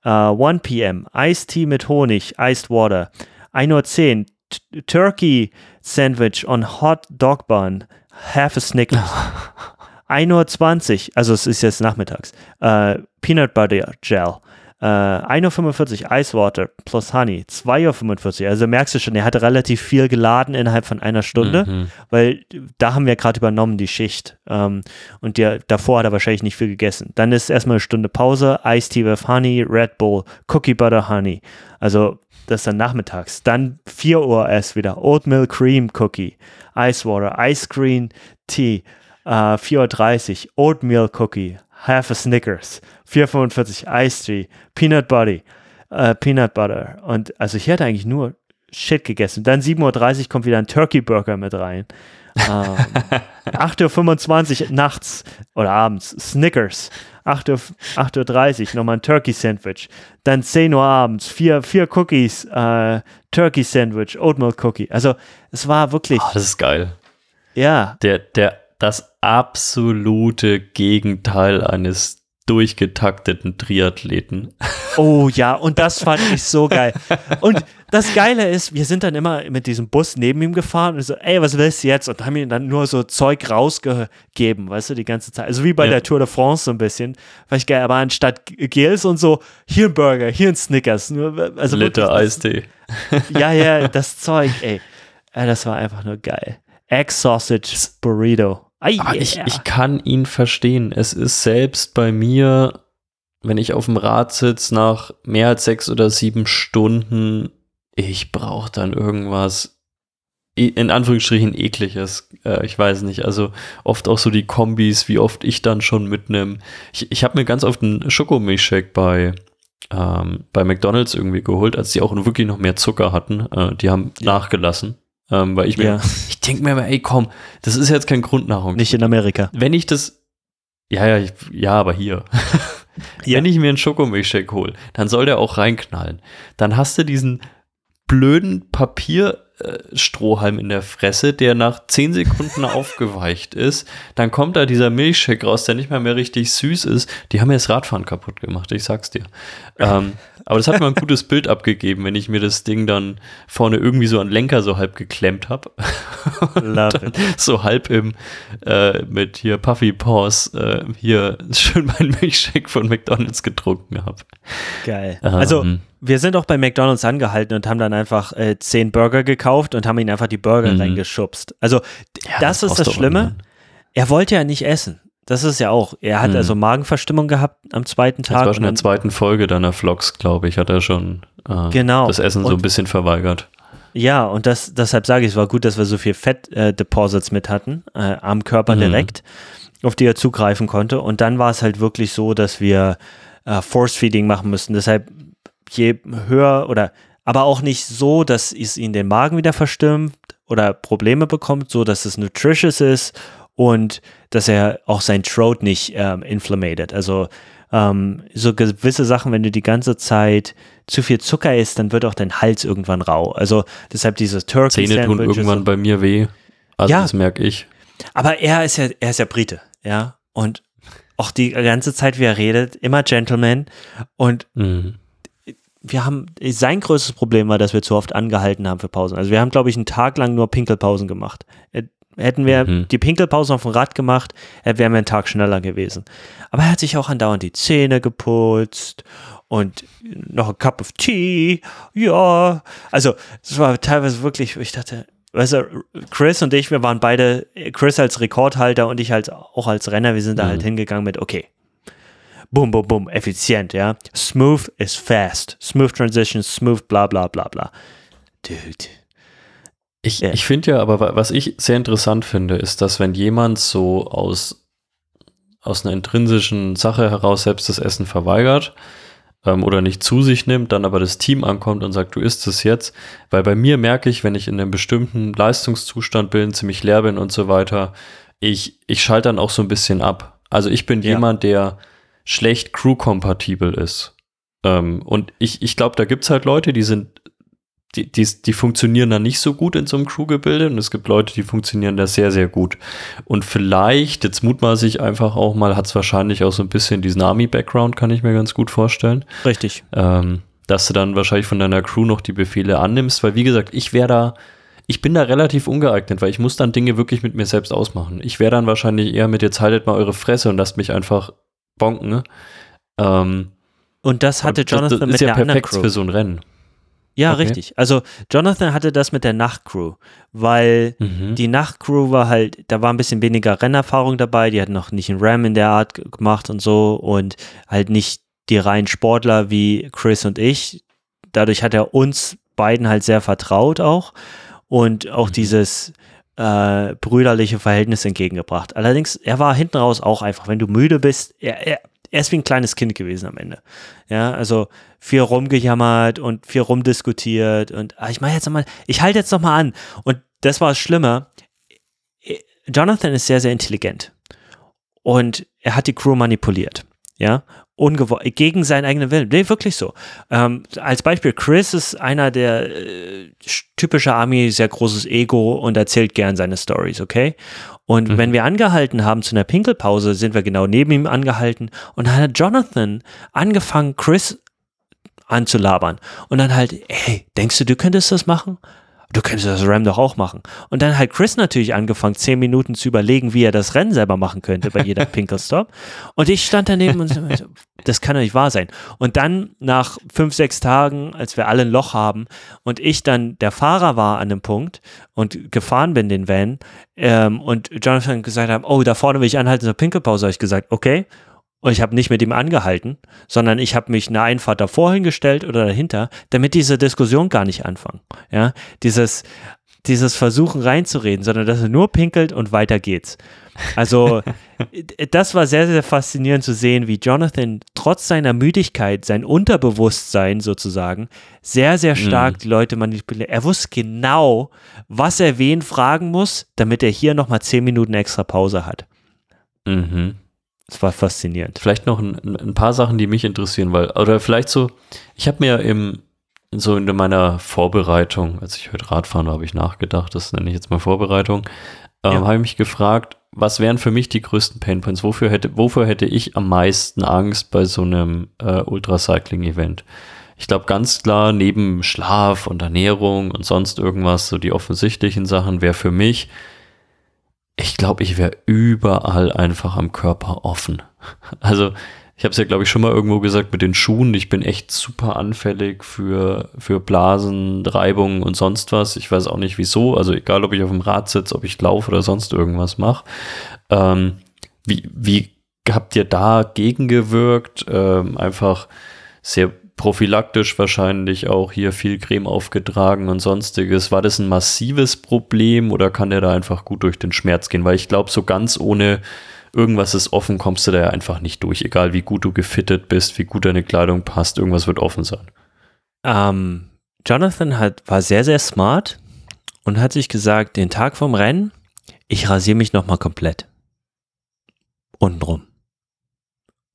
uh, 1 p.m., Iced Tea mit Honig, Iced Water. 1.10 Uhr, Turkey Sandwich on Hot Dog Bun, half a Snickers. *laughs* 1.20 Uhr, also es ist jetzt nachmittags, äh, Peanut Butter Gel. Äh, 1.45 Uhr Ice Water plus Honey, 2.45 Uhr. Also merkst du schon, er hatte relativ viel geladen innerhalb von einer Stunde, mhm. weil da haben wir gerade übernommen die Schicht. Ähm, und der, davor hat er wahrscheinlich nicht viel gegessen. Dann ist erstmal eine Stunde Pause, Ice Tea with Honey, Red Bull, Cookie Butter Honey. Also das ist dann nachmittags. Dann 4 Uhr erst wieder Oatmeal Cream Cookie, Ice Water, Ice Cream Tea, Uh, 4.30 Uhr, Oatmeal Cookie, Half a Snickers, 4.45 Ice Tea, Peanut Butter, uh, Peanut Butter. Und also ich hätte eigentlich nur Shit gegessen. Dann 7.30 Uhr kommt wieder ein Turkey Burger mit rein. ähm, *laughs* 8.25 Uhr nachts oder abends Snickers. 8 Uhr, 8.30 Uhr nochmal ein Turkey Sandwich. Dann 10 Uhr abends, vier, vier Cookies, äh, Turkey Sandwich, Oatmeal Cookie. Also es war wirklich. Oh, das ist geil. Ja. Der, der, das absolute Gegenteil eines durchgetakteten Triathleten. *laughs* Oh ja, und das fand ich so geil. Und das Geile ist, wir sind dann immer mit diesem Bus neben ihm gefahren und so, ey, was willst du jetzt? Und haben ihm dann nur so Zeug rausgegeben, weißt du, die ganze Zeit. Also wie bei ja. der Tour de France so ein bisschen. War ich geil, aber anstatt Gels und so, hier ein Burger, hier ein Snickers. Also Liter Eistee. *laughs* Ja, ja, das Zeug, ey. Das war einfach nur geil. Egg Sausage Burrito. Ah, yeah. ich, ich kann ihn verstehen. Es ist selbst bei mir, wenn ich auf dem Rad sitze, nach mehr als sechs oder sieben Stunden, ich brauche dann irgendwas in Anführungsstrichen ekliges. Äh, ich weiß nicht. Also oft auch so die Kombis, wie oft ich dann schon mitnehme. Ich, ich habe mir ganz oft einen Schokomilchshake bei, ähm, bei McDonalds irgendwie geholt, als die auch wirklich noch mehr Zucker hatten. Äh, die haben ja. nachgelassen. Ähm, weil ich mir, ja. *laughs* ich denke mir immer, ey, komm, das ist jetzt kein Grundnahrung. Nicht in Amerika. Wenn ich das, ja, ja, ich, ja, aber hier. ja. Wenn ich mir einen Schokomilchshake hole, dann soll der auch reinknallen. Dann hast du diesen blöden Papier, Strohhalm in der Fresse, der nach 10 Sekunden *laughs* aufgeweicht ist. Dann kommt da dieser Milchshake raus, der nicht mehr, mehr richtig süß ist. Die haben mir das Radfahren kaputt gemacht, ich sag's dir. Ähm, aber das hat mir ein *laughs* gutes Bild abgegeben, wenn ich mir das Ding dann vorne irgendwie so an Lenker so halb geklemmt habe. *laughs* so halb im äh, mit hier Puffy Paws äh, hier schön meinen Milchshake von McDonalds getrunken habe. Geil. Ähm, also wir sind auch bei McDonalds angehalten und haben dann einfach äh, zehn Burger gekauft und haben ihn einfach die Burger mhm. reingeschubst. Also ja, das, das ist das Schlimme. Er wollte ja nicht essen. Das ist ja auch. Er hat mhm. also Magenverstimmung gehabt am zweiten Tag. Das war schon in der zweiten Folge deiner Vlogs, glaube ich, hat er schon äh, genau. das Essen und, so ein bisschen verweigert. Ja, und das, deshalb sage ich, es war gut, dass wir so viel Fettdeposits äh, mit hatten, äh, am Körper mhm. direkt, auf die er zugreifen konnte. Und dann war es halt wirklich so, dass wir äh, Force Feeding machen müssten. Deshalb je höher oder aber auch nicht so, dass es ihn den Magen wieder verstimmt oder Probleme bekommt, so dass es nutritious ist und dass er auch sein Throat nicht ähm, inflammated. Also ähm, so gewisse Sachen, wenn du die ganze Zeit zu viel Zucker isst, dann wird auch dein Hals irgendwann rau. Also deshalb dieses Turkey Zähne tun irgendwann bei mir weh. Also ja, das merke ich. Aber er ist ja, er ist ja Brite, ja. Und auch die ganze Zeit, wie er redet, immer Gentleman. Und mhm wir haben, sein größtes Problem war, dass wir zu oft angehalten haben für Pausen. Also wir haben, glaube ich, einen Tag lang nur Pinkelpausen gemacht. Hätten wir mhm. die Pinkelpausen auf dem Rad gemacht, wären wir einen Tag schneller gewesen. Aber er hat sich auch andauernd die Zähne geputzt und noch ein Cup of Tea. Ja, also es war teilweise wirklich, ich dachte, weißt du, Chris und ich, wir waren beide, Chris als Rekordhalter und ich als, auch als Renner, wir sind da halt mhm. hingegangen mit, okay, boom, boom, boom, effizient, ja. Smooth is fast. Smooth transition, smooth, bla, bla, bla, bla. Dude. Ich, yeah. ich finde ja, aber was ich sehr interessant finde, ist, dass wenn jemand so aus, aus einer intrinsischen Sache heraus selbst das Essen verweigert, ähm, oder nicht zu sich nimmt, dann aber das Team ankommt und sagt, du isst es jetzt. Weil bei mir merke ich, wenn ich in einem bestimmten Leistungszustand bin, ziemlich leer bin und so weiter, ich, ich schalte dann auch so ein bisschen ab. Also ich bin ja. jemand, der schlecht crew-kompatibel ist. Ähm, und ich, ich glaube, da gibt es halt Leute, die sind, die, die, die funktionieren da nicht so gut in so einem Crew-Gebilde und es gibt Leute, die funktionieren da sehr, sehr gut. Und vielleicht, jetzt mutmaße ich einfach auch mal, hat es wahrscheinlich auch so ein bisschen diesen Army-Background, kann ich mir ganz gut vorstellen. Richtig. Ähm, dass du dann wahrscheinlich von deiner Crew noch die Befehle annimmst, weil wie gesagt, ich wäre da, ich bin da relativ ungeeignet, weil ich muss dann Dinge wirklich mit mir selbst ausmachen. Ich wäre dann wahrscheinlich eher mit, jetzt haltet mal eure Fresse und lasst mich einfach bonken. Ne? Ähm, und das hatte Jonathan das, das mit ja der perfekt Crew. für so ein Rennen. Ja, okay. richtig. Also Jonathan hatte das mit der Nachtcrew, weil mhm. die Nachtcrew war halt, da war ein bisschen weniger Rennerfahrung dabei, die hat noch nicht einen Ram in der Art gemacht und so und halt nicht die reinen Sportler wie Chris und ich. Dadurch hat er uns beiden halt sehr vertraut auch und auch mhm. dieses äh, brüderliche Verhältnis entgegengebracht. Allerdings, er war hinten raus auch einfach, wenn du müde bist, er, er, er ist wie ein kleines Kind gewesen am Ende. Ja, also viel rumgejammert und viel rumdiskutiert und ah, ich mache jetzt nochmal, ich halte jetzt nochmal an. Und das war schlimmer. Jonathan ist sehr, sehr intelligent. Und er hat die Crew manipuliert. Ja, gegen seinen eigenen Willen. Nee, wirklich so. Ähm, als Beispiel, Chris ist einer der äh, typische Army, sehr großes Ego und erzählt gern seine Stories, okay? Und mhm. wenn wir angehalten haben zu einer Pinkelpause, sind wir genau neben ihm angehalten und dann hat Jonathan angefangen, Chris anzulabern. Und dann halt, hey, denkst du, du könntest das machen? Du könntest das Ram doch auch machen. Und dann hat Chris natürlich angefangen, zehn Minuten zu überlegen, wie er das Rennen selber machen könnte bei jeder *laughs* Pinkelstop. Und ich stand daneben und so, das kann doch nicht wahr sein. Und dann nach fünf, sechs Tagen, als wir alle ein Loch haben und ich dann der Fahrer war an dem Punkt und gefahren bin den Van ähm, und Jonathan gesagt hat, oh, da vorne will ich anhalten zur Pinkelpause, habe ich gesagt, okay. Und ich habe nicht mit ihm angehalten, sondern ich habe mich eine Einfahrt davor hingestellt oder dahinter, damit diese Diskussion gar nicht anfangen. Ja, dieses, dieses Versuchen reinzureden, sondern dass er nur pinkelt und weiter geht's. Also, *laughs* das war sehr, sehr faszinierend zu sehen, wie Jonathan trotz seiner Müdigkeit, sein Unterbewusstsein sozusagen, sehr, sehr stark mhm. die Leute manipuliert. Er wusste genau, was er wen fragen muss, damit er hier nochmal zehn Minuten extra Pause hat. Mhm. Das war faszinierend. Vielleicht noch ein, ein, paar Sachen, die mich interessieren, weil, oder vielleicht so, ich habe mir im, so in meiner Vorbereitung, als ich heute Radfahren war, habe ich nachgedacht, das nenne ich jetzt mal Vorbereitung, ähm, ja. habe ich mich gefragt, was wären für mich die größten Painpoints? Wofür hätte, wofür hätte ich am meisten Angst bei so einem äh, Ultracycling-Event? Ich glaube ganz klar, neben Schlaf und Ernährung und sonst irgendwas, so die offensichtlichen Sachen, wäre für mich ich glaube, ich wäre überall einfach am Körper offen. Also ich habe es ja, glaube ich, schon mal irgendwo gesagt mit den Schuhen. Ich bin echt super anfällig für, für Blasen, Reibungen und sonst was. Ich weiß auch nicht wieso. Also egal, ob ich auf dem Rad sitze, ob ich laufe oder sonst irgendwas mache. Ähm, wie, wie habt ihr da gegengewirkt? Ähm, einfach sehr prophylaktisch wahrscheinlich auch hier viel Creme aufgetragen und sonstiges. War das ein massives Problem oder kann der da einfach gut durch den Schmerz gehen? Weil ich glaube, so ganz ohne irgendwas ist offen, kommst du da ja einfach nicht durch. Egal wie gut du gefittet bist, wie gut deine Kleidung passt, irgendwas wird offen sein. Ähm, Jonathan hat, war sehr, sehr smart und hat sich gesagt, den Tag vom Rennen, ich rasiere mich nochmal komplett. Untenrum.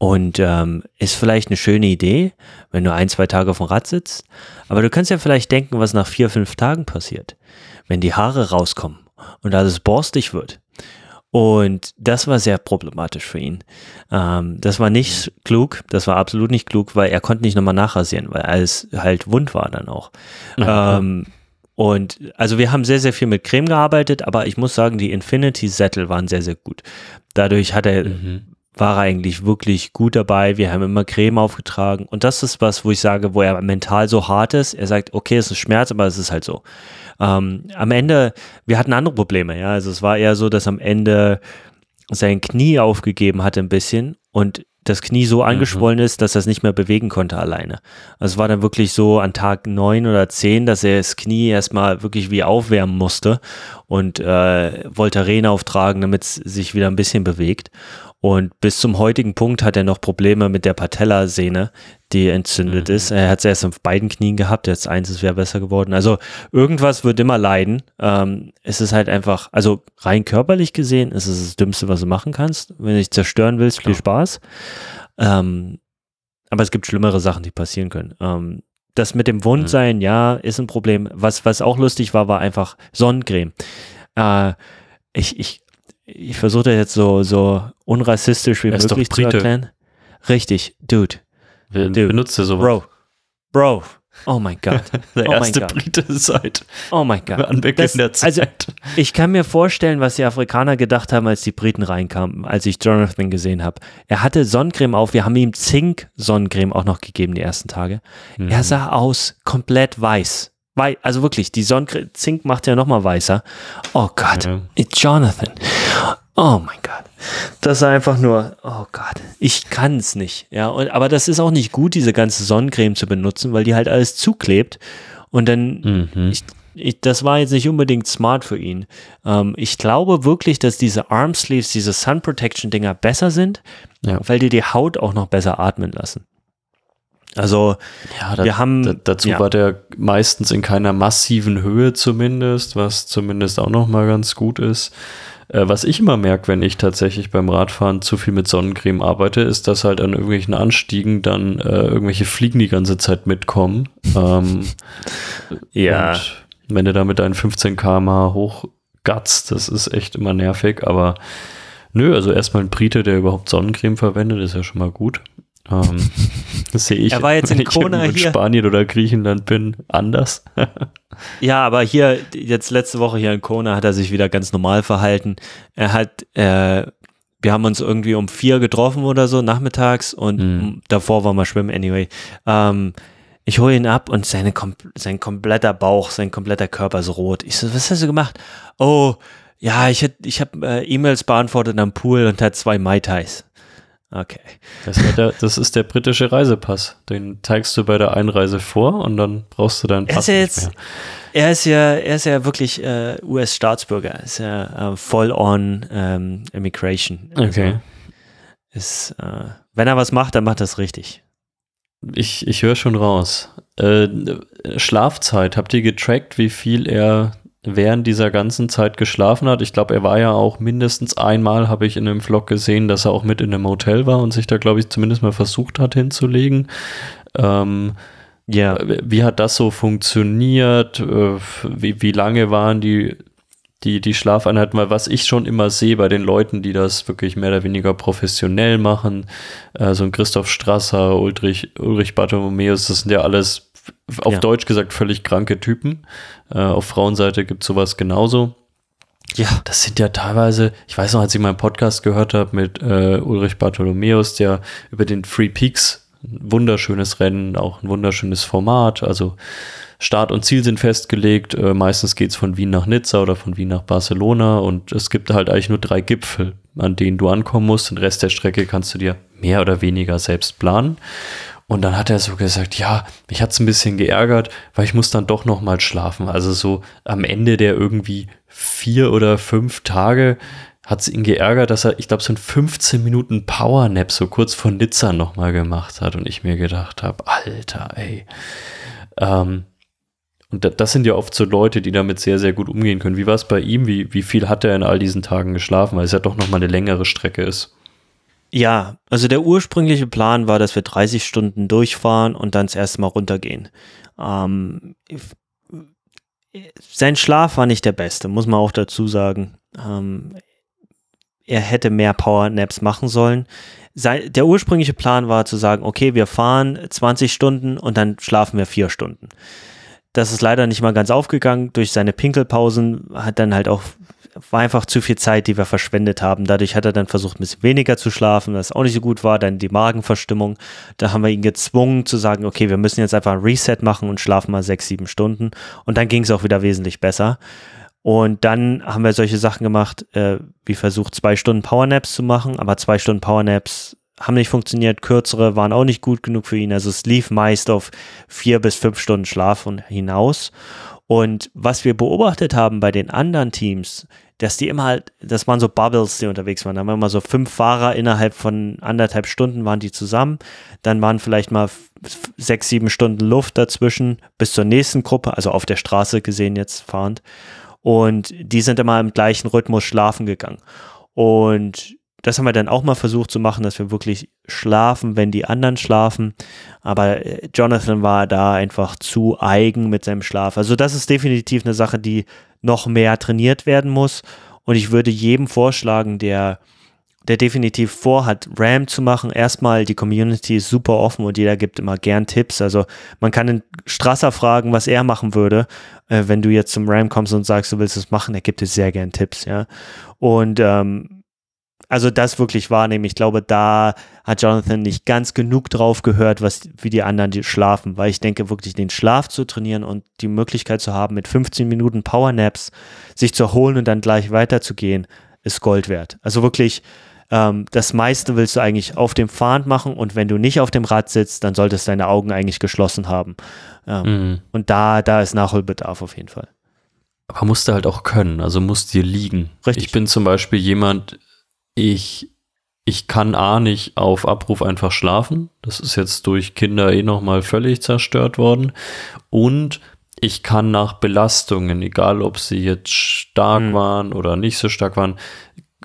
Und ähm, ist vielleicht eine schöne Idee, wenn du ein, zwei Tage auf dem Rad sitzt. Aber du kannst ja vielleicht denken, was nach vier, fünf Tagen passiert, wenn die Haare rauskommen und alles borstig wird. Und das war sehr problematisch für ihn. Ähm, das war nicht klug, das war absolut nicht klug, weil er konnte nicht nochmal nachrasieren, weil alles halt wund war dann auch. Ähm, und also wir haben sehr, sehr viel mit Creme gearbeitet, aber ich muss sagen, die Infinity-Sättel waren sehr, sehr gut. Dadurch hat er mhm war er eigentlich wirklich gut dabei. Wir haben immer Creme aufgetragen. Und das ist was, wo ich sage, wo er mental so hart ist. Er sagt, okay, es ist Schmerz, aber es ist halt so. Ähm, am Ende, wir hatten andere Probleme, ja. Also es war eher so, dass am Ende sein Knie aufgegeben hatte ein bisschen und das Knie so mhm. angeschwollen mhm. ist, dass er es nicht mehr bewegen konnte alleine. Also es war dann wirklich so an Tag neun oder zehn, dass er das Knie erstmal wirklich wie aufwärmen musste und äh, Voltaren auftragen, damit es sich wieder ein bisschen bewegt. Und bis zum heutigen Punkt hat er noch Probleme mit der Patellasehne, die entzündet mhm. ist. Er hat es erst auf beiden Knien gehabt, jetzt eins wäre besser geworden. Also irgendwas wird immer leiden. Ähm, es ist halt einfach, also rein körperlich gesehen, ist es das Dümmste, was du machen kannst. Wenn du dich zerstören willst, Klar. viel Spaß. Ähm, aber es gibt schlimmere Sachen, die passieren können. Ähm, das mit dem Wundsein, mhm. ja, ist ein Problem. Was, was auch lustig war, war einfach Sonnencreme. Äh, ich, ich ich versuche das jetzt so, so unrassistisch wie er möglich zu erklären. Richtig, Dude. Wer Dude. benutzt ihr sowas? Bro. Bro. Oh mein Gott. *laughs* Der oh erste Brite seit oh mein Gott. Zeit. Also, ich kann mir vorstellen, was die Afrikaner gedacht haben, als die Briten reinkamen, als ich Jonathan gesehen habe. Er hatte Sonnencreme auf, wir haben ihm Zink-Sonnencreme auch noch gegeben die ersten Tage. Mhm. Er sah aus komplett weiß. Wei also wirklich, die Sonnencreme, Zink macht ja nochmal weißer. Oh Gott, ja. it's Jonathan. Oh mein Gott. Das ist einfach nur, oh Gott, ich kann es nicht. Ja, und, aber das ist auch nicht gut, diese ganze Sonnencreme zu benutzen, weil die halt alles zuklebt. Und dann, mhm. ich, ich, das war jetzt nicht unbedingt smart für ihn. Ähm, ich glaube wirklich, dass diese Armsleeves, diese Sun Protection Dinger besser sind, ja. weil die die Haut auch noch besser atmen lassen. Also ja, da, wir haben da, dazu ja. war der meistens in keiner massiven Höhe zumindest, was zumindest auch noch mal ganz gut ist. Äh, was ich immer merke, wenn ich tatsächlich beim Radfahren zu viel mit Sonnencreme arbeite, ist, dass halt an irgendwelchen Anstiegen dann äh, irgendwelche Fliegen die ganze Zeit mitkommen. *laughs* ähm, ja. wenn du da mit deinen 15 km hochgatzt, das ist echt immer nervig, aber nö, also erstmal ein Brite, der überhaupt Sonnencreme verwendet, ist ja schon mal gut. Ähm, *laughs* das sehe ich, er war jetzt *laughs* in Kona in Spanien oder Griechenland bin, anders. *laughs* ja, aber hier, jetzt letzte Woche hier in Kona hat er sich wieder ganz normal verhalten. Er hat, äh, wir haben uns irgendwie um vier getroffen oder so nachmittags und mhm. davor waren wir schwimmen anyway. Ähm, ich hole ihn ab und seine, sein kompletter Bauch, sein kompletter Körper ist rot. Ich so, was hast du gemacht? Oh, ja, ich, ich habe äh, E-Mails beantwortet am Pool und hat zwei Mai Tais. Okay. Das, der, das, ist der britische Reisepass. Den zeigst du bei der Einreise vor und dann brauchst du deinen Pass er ist ja jetzt, Er ist ja, er ist ja wirklich äh, US-Staatsbürger. Ist ja äh, voll on ähm, Immigration. Also okay. Ist, äh, wenn er was macht, dann macht er es richtig. Ich, ich höre schon raus. Äh, Schlafzeit, habt ihr getrackt, wie viel er während dieser ganzen Zeit geschlafen hat. Ich glaube, er war ja auch mindestens einmal, habe ich in einem Vlog gesehen, dass er auch mit in einem Hotel war und sich da, glaube ich, zumindest mal versucht hat hinzulegen. Ähm, ja. Wie hat das so funktioniert? Äh, wie, wie lange waren die, die, die Schlafeinheiten? Weil was ich schon immer sehe bei den Leuten, die das wirklich mehr oder weniger professionell machen, äh, so ein Christoph Strasser, Ulrich, Ulrich Bartholomäus, das sind ja alles auf ja. Deutsch gesagt völlig kranke Typen. Äh, auf Frauenseite gibt es sowas genauso. Ja. Das sind ja teilweise, ich weiß noch, als ich meinen Podcast gehört habe mit äh, Ulrich Bartholomäus, der über den Free Peaks, ein wunderschönes Rennen, auch ein wunderschönes Format, also Start und Ziel sind festgelegt. Äh, meistens geht es von Wien nach Nizza oder von Wien nach Barcelona und es gibt halt eigentlich nur drei Gipfel, an denen du ankommen musst. Den Rest der Strecke kannst du dir mehr oder weniger selbst planen. Und dann hat er so gesagt, ja, mich hat es ein bisschen geärgert, weil ich muss dann doch noch mal schlafen. Also so am Ende der irgendwie vier oder fünf Tage hat es ihn geärgert, dass er, ich glaube, so ein 15 Minuten Powernap so kurz vor Nizza noch mal gemacht hat und ich mir gedacht habe, Alter, ey. Ähm, und das sind ja oft so Leute, die damit sehr, sehr gut umgehen können. Wie war es bei ihm? Wie, wie viel hat er in all diesen Tagen geschlafen? Weil es ja doch noch mal eine längere Strecke ist. Ja, also der ursprüngliche Plan war, dass wir 30 Stunden durchfahren und dann das erste Mal runtergehen. Ähm, sein Schlaf war nicht der beste, muss man auch dazu sagen. Ähm, er hätte mehr Power-Naps machen sollen. Sein, der ursprüngliche Plan war zu sagen, okay, wir fahren 20 Stunden und dann schlafen wir vier Stunden. Das ist leider nicht mal ganz aufgegangen. Durch seine Pinkelpausen hat dann halt auch war einfach zu viel Zeit, die wir verschwendet haben. Dadurch hat er dann versucht, ein bisschen weniger zu schlafen, was auch nicht so gut war. Dann die Magenverstimmung. Da haben wir ihn gezwungen zu sagen, okay, wir müssen jetzt einfach ein Reset machen und schlafen mal sechs, sieben Stunden. Und dann ging es auch wieder wesentlich besser. Und dann haben wir solche Sachen gemacht, äh, wie versucht, zwei Stunden Powernaps zu machen, aber zwei Stunden Powernaps haben nicht funktioniert, kürzere waren auch nicht gut genug für ihn. Also es lief meist auf vier bis fünf Stunden Schlaf hinaus. Und was wir beobachtet haben bei den anderen Teams, dass die immer halt, das waren so Bubbles, die unterwegs waren. Da waren immer so fünf Fahrer innerhalb von anderthalb Stunden waren die zusammen. Dann waren vielleicht mal sechs, sieben Stunden Luft dazwischen bis zur nächsten Gruppe, also auf der Straße gesehen jetzt fahrend. Und die sind immer im gleichen Rhythmus schlafen gegangen. Und das haben wir dann auch mal versucht zu machen, dass wir wirklich schlafen, wenn die anderen schlafen. Aber äh, Jonathan war da einfach zu eigen mit seinem Schlaf. Also das ist definitiv eine Sache, die noch mehr trainiert werden muss. Und ich würde jedem vorschlagen, der, der definitiv vorhat, RAM zu machen, erstmal, die Community ist super offen und jeder gibt immer gern Tipps. Also man kann den Strasser fragen, was er machen würde, äh, wenn du jetzt zum RAM kommst und sagst, du willst es machen, er gibt dir sehr gern Tipps, ja. Und ähm, also das wirklich wahrnehmen. Ich glaube, da hat Jonathan nicht ganz genug drauf gehört, was wie die anderen die schlafen, weil ich denke wirklich den Schlaf zu trainieren und die Möglichkeit zu haben, mit 15 Minuten Powernaps sich zu erholen und dann gleich weiterzugehen, ist Gold wert. Also wirklich ähm, das meiste willst du eigentlich auf dem Fahren machen und wenn du nicht auf dem Rad sitzt, dann solltest deine Augen eigentlich geschlossen haben. Ähm, mhm. Und da, da ist Nachholbedarf auf jeden Fall. Aber musst du halt auch können, also musst dir liegen. Richtig. Ich bin zum Beispiel jemand, ich, ich kann A nicht auf Abruf einfach schlafen. Das ist jetzt durch Kinder eh nochmal völlig zerstört worden. Und ich kann nach Belastungen, egal ob sie jetzt stark mhm. waren oder nicht so stark waren,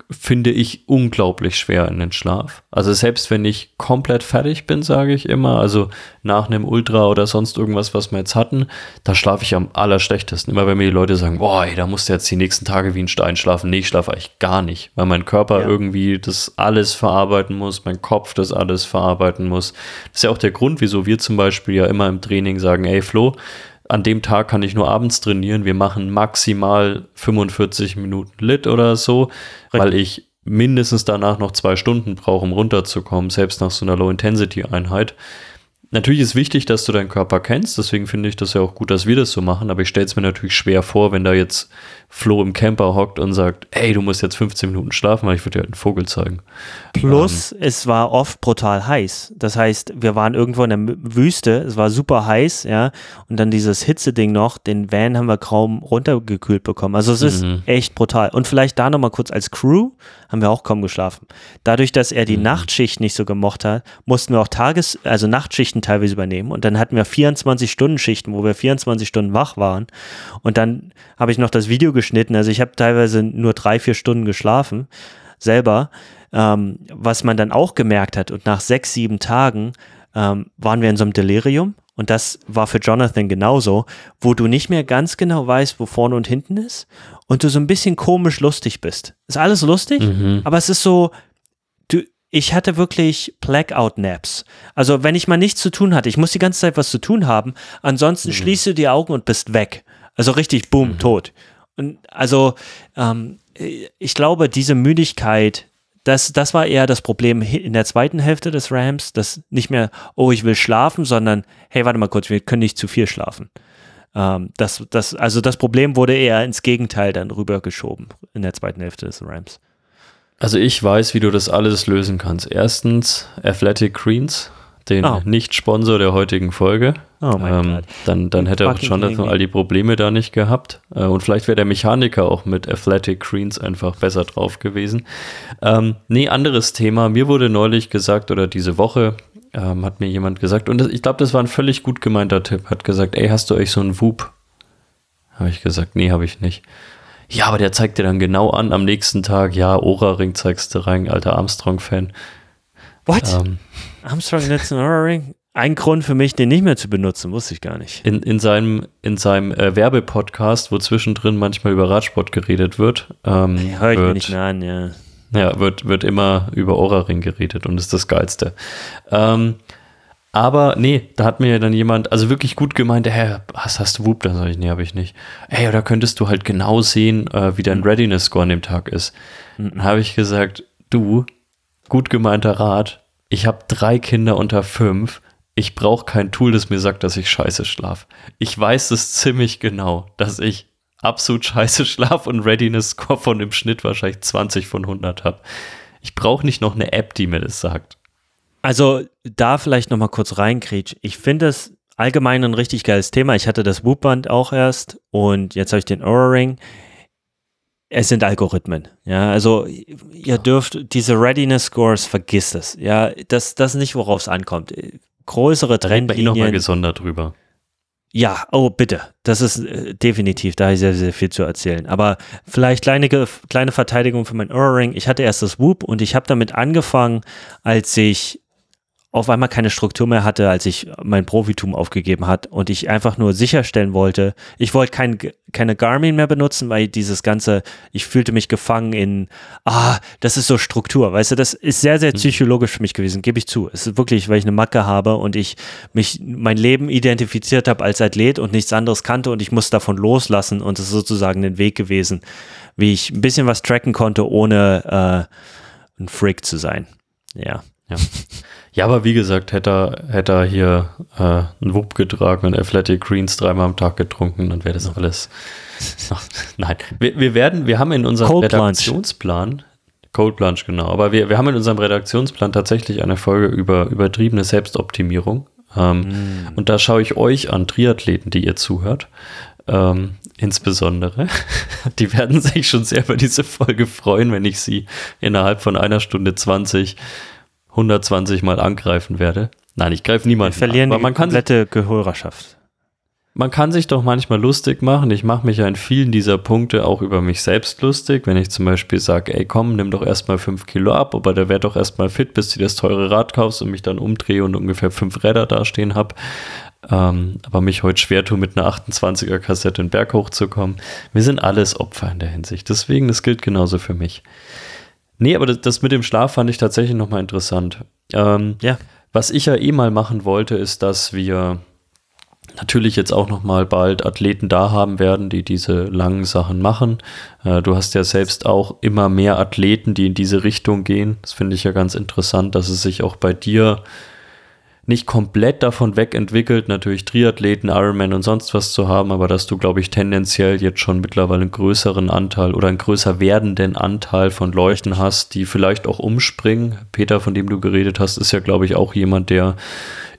finde ich unglaublich schwer in den Schlaf. Also selbst wenn ich komplett fertig bin, sage ich immer, also nach einem Ultra oder sonst irgendwas, was wir jetzt hatten, da schlafe ich am allerschlechtesten. Immer wenn mir die Leute sagen, boah, ey, da musst du jetzt die nächsten Tage wie ein Stein schlafen. Nee, ich schlafe eigentlich gar nicht, weil mein Körper ja. irgendwie das alles verarbeiten muss, mein Kopf das alles verarbeiten muss. Das ist ja auch der Grund, wieso wir zum Beispiel ja immer im Training sagen, ey Flo, an dem Tag kann ich nur abends trainieren. Wir machen maximal 45 Minuten Lit oder so, Richtig. weil ich mindestens danach noch zwei Stunden brauche, um runterzukommen, selbst nach so einer Low-Intensity-Einheit. Natürlich ist wichtig, dass du deinen Körper kennst, deswegen finde ich das ja auch gut, dass wir das so machen, aber ich stelle es mir natürlich schwer vor, wenn da jetzt Flo im Camper hockt und sagt, ey, du musst jetzt 15 Minuten schlafen, weil ich würde dir halt einen Vogel zeigen. Plus, ähm, es war oft brutal heiß. Das heißt, wir waren irgendwo in der Wüste, es war super heiß, ja, und dann dieses Hitzeding noch, den Van haben wir kaum runtergekühlt bekommen. Also es ist mhm. echt brutal. Und vielleicht da nochmal kurz als Crew, haben wir auch kaum geschlafen. Dadurch, dass er die mhm. Nachtschicht nicht so gemocht hat, mussten wir auch Tages-, also Nachtschichten teilweise übernehmen. Und dann hatten wir 24-Stunden-Schichten, wo wir 24 Stunden wach waren. Und dann habe ich noch das Video geschnitten. Also ich habe teilweise nur drei, vier Stunden geschlafen, selber. Ähm, was man dann auch gemerkt hat. Und nach sechs, sieben Tagen ähm, waren wir in so einem Delirium. Und das war für Jonathan genauso, wo du nicht mehr ganz genau weißt, wo vorne und hinten ist und du so ein bisschen komisch lustig bist. Ist alles lustig, mhm. aber es ist so, du, ich hatte wirklich Blackout-Naps. Also wenn ich mal nichts zu tun hatte, ich muss die ganze Zeit was zu tun haben, ansonsten mhm. schließt du die Augen und bist weg. Also richtig, boom, mhm. tot. Und also ähm, ich glaube, diese Müdigkeit, das, das war eher das Problem in der zweiten Hälfte des Rams, dass nicht mehr, oh, ich will schlafen, sondern, hey, warte mal kurz, wir können nicht zu viel schlafen. Ähm, das, das, also das Problem wurde eher ins Gegenteil dann rübergeschoben in der zweiten Hälfte des Rams. Also ich weiß, wie du das alles lösen kannst. Erstens Athletic Greens, den oh. Nicht-Sponsor der heutigen Folge. Oh ähm. Dann, dann hätte auch Jonathan all die Probleme da nicht gehabt. Äh, und vielleicht wäre der Mechaniker auch mit Athletic Greens einfach besser drauf gewesen. Ähm, nee, anderes Thema. Mir wurde neulich gesagt, oder diese Woche, ähm, hat mir jemand gesagt, und das, ich glaube, das war ein völlig gut gemeinter Tipp, hat gesagt, ey, hast du euch so einen Whoop? Habe ich gesagt, nee, habe ich nicht. Ja, aber der zeigt dir dann genau an am nächsten Tag, ja, Ora-Ring zeigst du rein, alter Armstrong-Fan. What? Ähm, Armstrong nutzt einen Ora-Ring? Ein Grund für mich, den nicht mehr zu benutzen, wusste ich gar nicht. In, in seinem, in seinem äh, Werbepodcast, wo zwischendrin manchmal über Radsport geredet wird, ähm, Hör ich wird, mir nicht mehr an, ja. Ja, wird, wird immer über Aura-Ring geredet und ist das Geilste. Ähm, aber nee, da hat mir dann jemand, also wirklich gut gemeint, hä, hast, hast du Whoop? Dann sage ich, nee, habe ich nicht. Ey, da könntest du halt genau sehen, äh, wie dein Readiness-Score an dem Tag ist. Mhm. Dann habe ich gesagt, du, gut gemeinter Rat, ich habe drei Kinder unter fünf, ich brauche kein Tool, das mir sagt, dass ich scheiße schlaf. Ich weiß es ziemlich genau, dass ich absolut scheiße Schlaf und Readiness Score von im Schnitt wahrscheinlich 20 von 100 habe. Ich brauche nicht noch eine App, die mir das sagt. Also da vielleicht noch mal kurz reinkrietsch. Ich finde es allgemein ein richtig geiles Thema. Ich hatte das Whoop-Band auch erst und jetzt habe ich den Aura Ring. Es sind Algorithmen. Ja, also ihr dürft diese Readiness Scores, vergisst es. Ja, das, das ist nicht, worauf es ankommt. Größere Trendlinien. Bei Ihnen nochmal gesondert drüber. Ja, oh bitte. Das ist äh, definitiv, da habe ich sehr, sehr viel zu erzählen. Aber vielleicht kleine, kleine Verteidigung für mein Ohrring. Ich hatte erst das Whoop und ich habe damit angefangen, als ich auf einmal keine Struktur mehr hatte, als ich mein Profitum aufgegeben hat und ich einfach nur sicherstellen wollte, ich wollte kein, keine Garmin mehr benutzen, weil dieses ganze, ich fühlte mich gefangen in, ah, das ist so Struktur, weißt du, das ist sehr, sehr mhm. psychologisch für mich gewesen, gebe ich zu. Es ist wirklich, weil ich eine Macke habe und ich mich mein Leben identifiziert habe als Athlet und nichts anderes kannte und ich muss davon loslassen und es ist sozusagen ein Weg gewesen, wie ich ein bisschen was tracken konnte, ohne äh, ein Freak zu sein. Ja. Ja. Ja, aber wie gesagt, hätte er, hätte er hier äh, einen Wupp getragen und Athletic Greens dreimal am Tag getrunken, dann wäre das alles. *laughs* Nein, wir, wir werden, wir haben in unserem Cold Redaktionsplan, Lunch. Cold Plunge, genau, aber wir, wir haben in unserem Redaktionsplan tatsächlich eine Folge über übertriebene Selbstoptimierung. Ähm, mm. Und da schaue ich euch an, Triathleten, die ihr zuhört, ähm, insbesondere. *laughs* Die werden sich schon sehr über diese Folge freuen, wenn ich sie innerhalb von einer Stunde 20 120 Mal angreifen werde. Nein, ich greife niemanden Wir verlieren an, die komplette Gehörerschaft. man kann sich doch manchmal lustig machen. Ich mache mich ja in vielen dieser Punkte auch über mich selbst lustig. Wenn ich zum Beispiel sage, ey komm, nimm doch erstmal fünf Kilo ab, aber der wäre doch erstmal fit, bis du das teure Rad kaufst und mich dann umdrehe und ungefähr fünf Räder dastehen habe. Ähm, aber mich heute schwer tue, mit einer 28er Kassette den Berg hochzukommen. Wir sind alles Opfer in der Hinsicht. Deswegen, das gilt genauso für mich. Nee, aber das, das mit dem Schlaf fand ich tatsächlich nochmal interessant. Ähm, ja. Was ich ja eh mal machen wollte, ist, dass wir natürlich jetzt auch noch mal bald Athleten da haben werden, die diese langen Sachen machen. Äh, du hast ja selbst auch immer mehr Athleten, die in diese Richtung gehen. Das finde ich ja ganz interessant, dass es sich auch bei dir nicht komplett davon wegentwickelt, natürlich Triathleten, Ironman und sonst was zu haben, aber dass du, glaube ich, tendenziell jetzt schon mittlerweile einen größeren Anteil oder einen größer werdenden Anteil von Leuten hast, die vielleicht auch umspringen. Peter, von dem du geredet hast, ist ja, glaube ich, auch jemand, der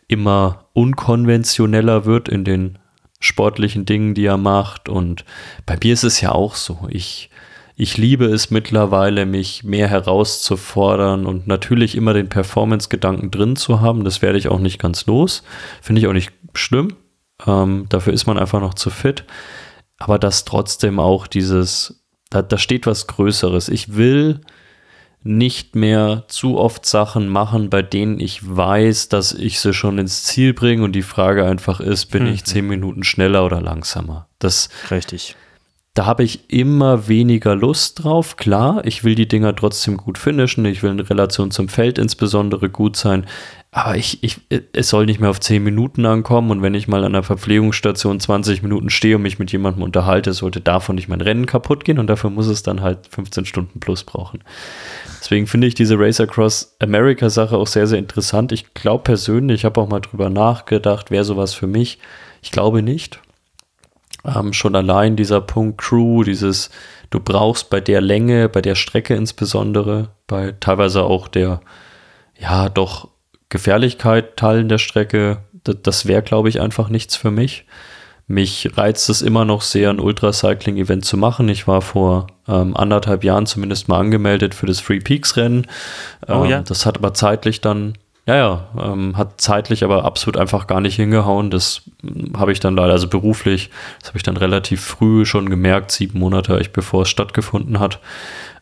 immer unkonventioneller wird in den sportlichen Dingen, die er macht. Und bei mir ist es ja auch so. Ich ich liebe es mittlerweile, mich mehr herauszufordern und natürlich immer den Performance-Gedanken drin zu haben. Das werde ich auch nicht ganz los. Finde ich auch nicht schlimm. Ähm, dafür ist man einfach noch zu fit. Aber dass trotzdem auch dieses, da, da steht was Größeres. Ich will nicht mehr zu oft Sachen machen, bei denen ich weiß, dass ich sie schon ins Ziel bringe und die Frage einfach ist, bin mhm. ich zehn Minuten schneller oder langsamer? Das, Richtig. Da habe ich immer weniger Lust drauf. Klar, ich will die Dinger trotzdem gut finishen. Ich will in Relation zum Feld insbesondere gut sein. Aber ich, ich, es soll nicht mehr auf 10 Minuten ankommen. Und wenn ich mal an einer Verpflegungsstation 20 Minuten stehe und mich mit jemandem unterhalte, sollte davon nicht mein Rennen kaputt gehen. Und dafür muss es dann halt 15 Stunden plus brauchen. Deswegen finde ich diese Race Across America Sache auch sehr, sehr interessant. Ich glaube persönlich, ich habe auch mal drüber nachgedacht, wäre sowas für mich. Ich glaube nicht. Ähm, schon allein dieser Punkt Crew, dieses, du brauchst bei der Länge, bei der Strecke insbesondere, bei teilweise auch der, ja, doch Gefährlichkeit Teilen der Strecke, das, das wäre, glaube ich, einfach nichts für mich. Mich reizt es immer noch sehr, ein Ultracycling-Event zu machen. Ich war vor ähm, anderthalb Jahren zumindest mal angemeldet für das Free Peaks-Rennen. Ähm, oh, ja. Das hat aber zeitlich dann ja, ja, ähm, hat zeitlich aber absolut einfach gar nicht hingehauen. Das hm, habe ich dann leider, also beruflich, das habe ich dann relativ früh schon gemerkt, sieben Monate bevor es stattgefunden hat.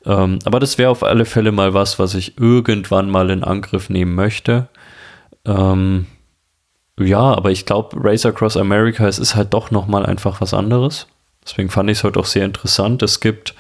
Ähm, aber das wäre auf alle Fälle mal was, was ich irgendwann mal in Angriff nehmen möchte. Ähm, ja, aber ich glaube, Race Across America, es ist halt doch nochmal einfach was anderes. Deswegen fand ich es heute auch sehr interessant. Es gibt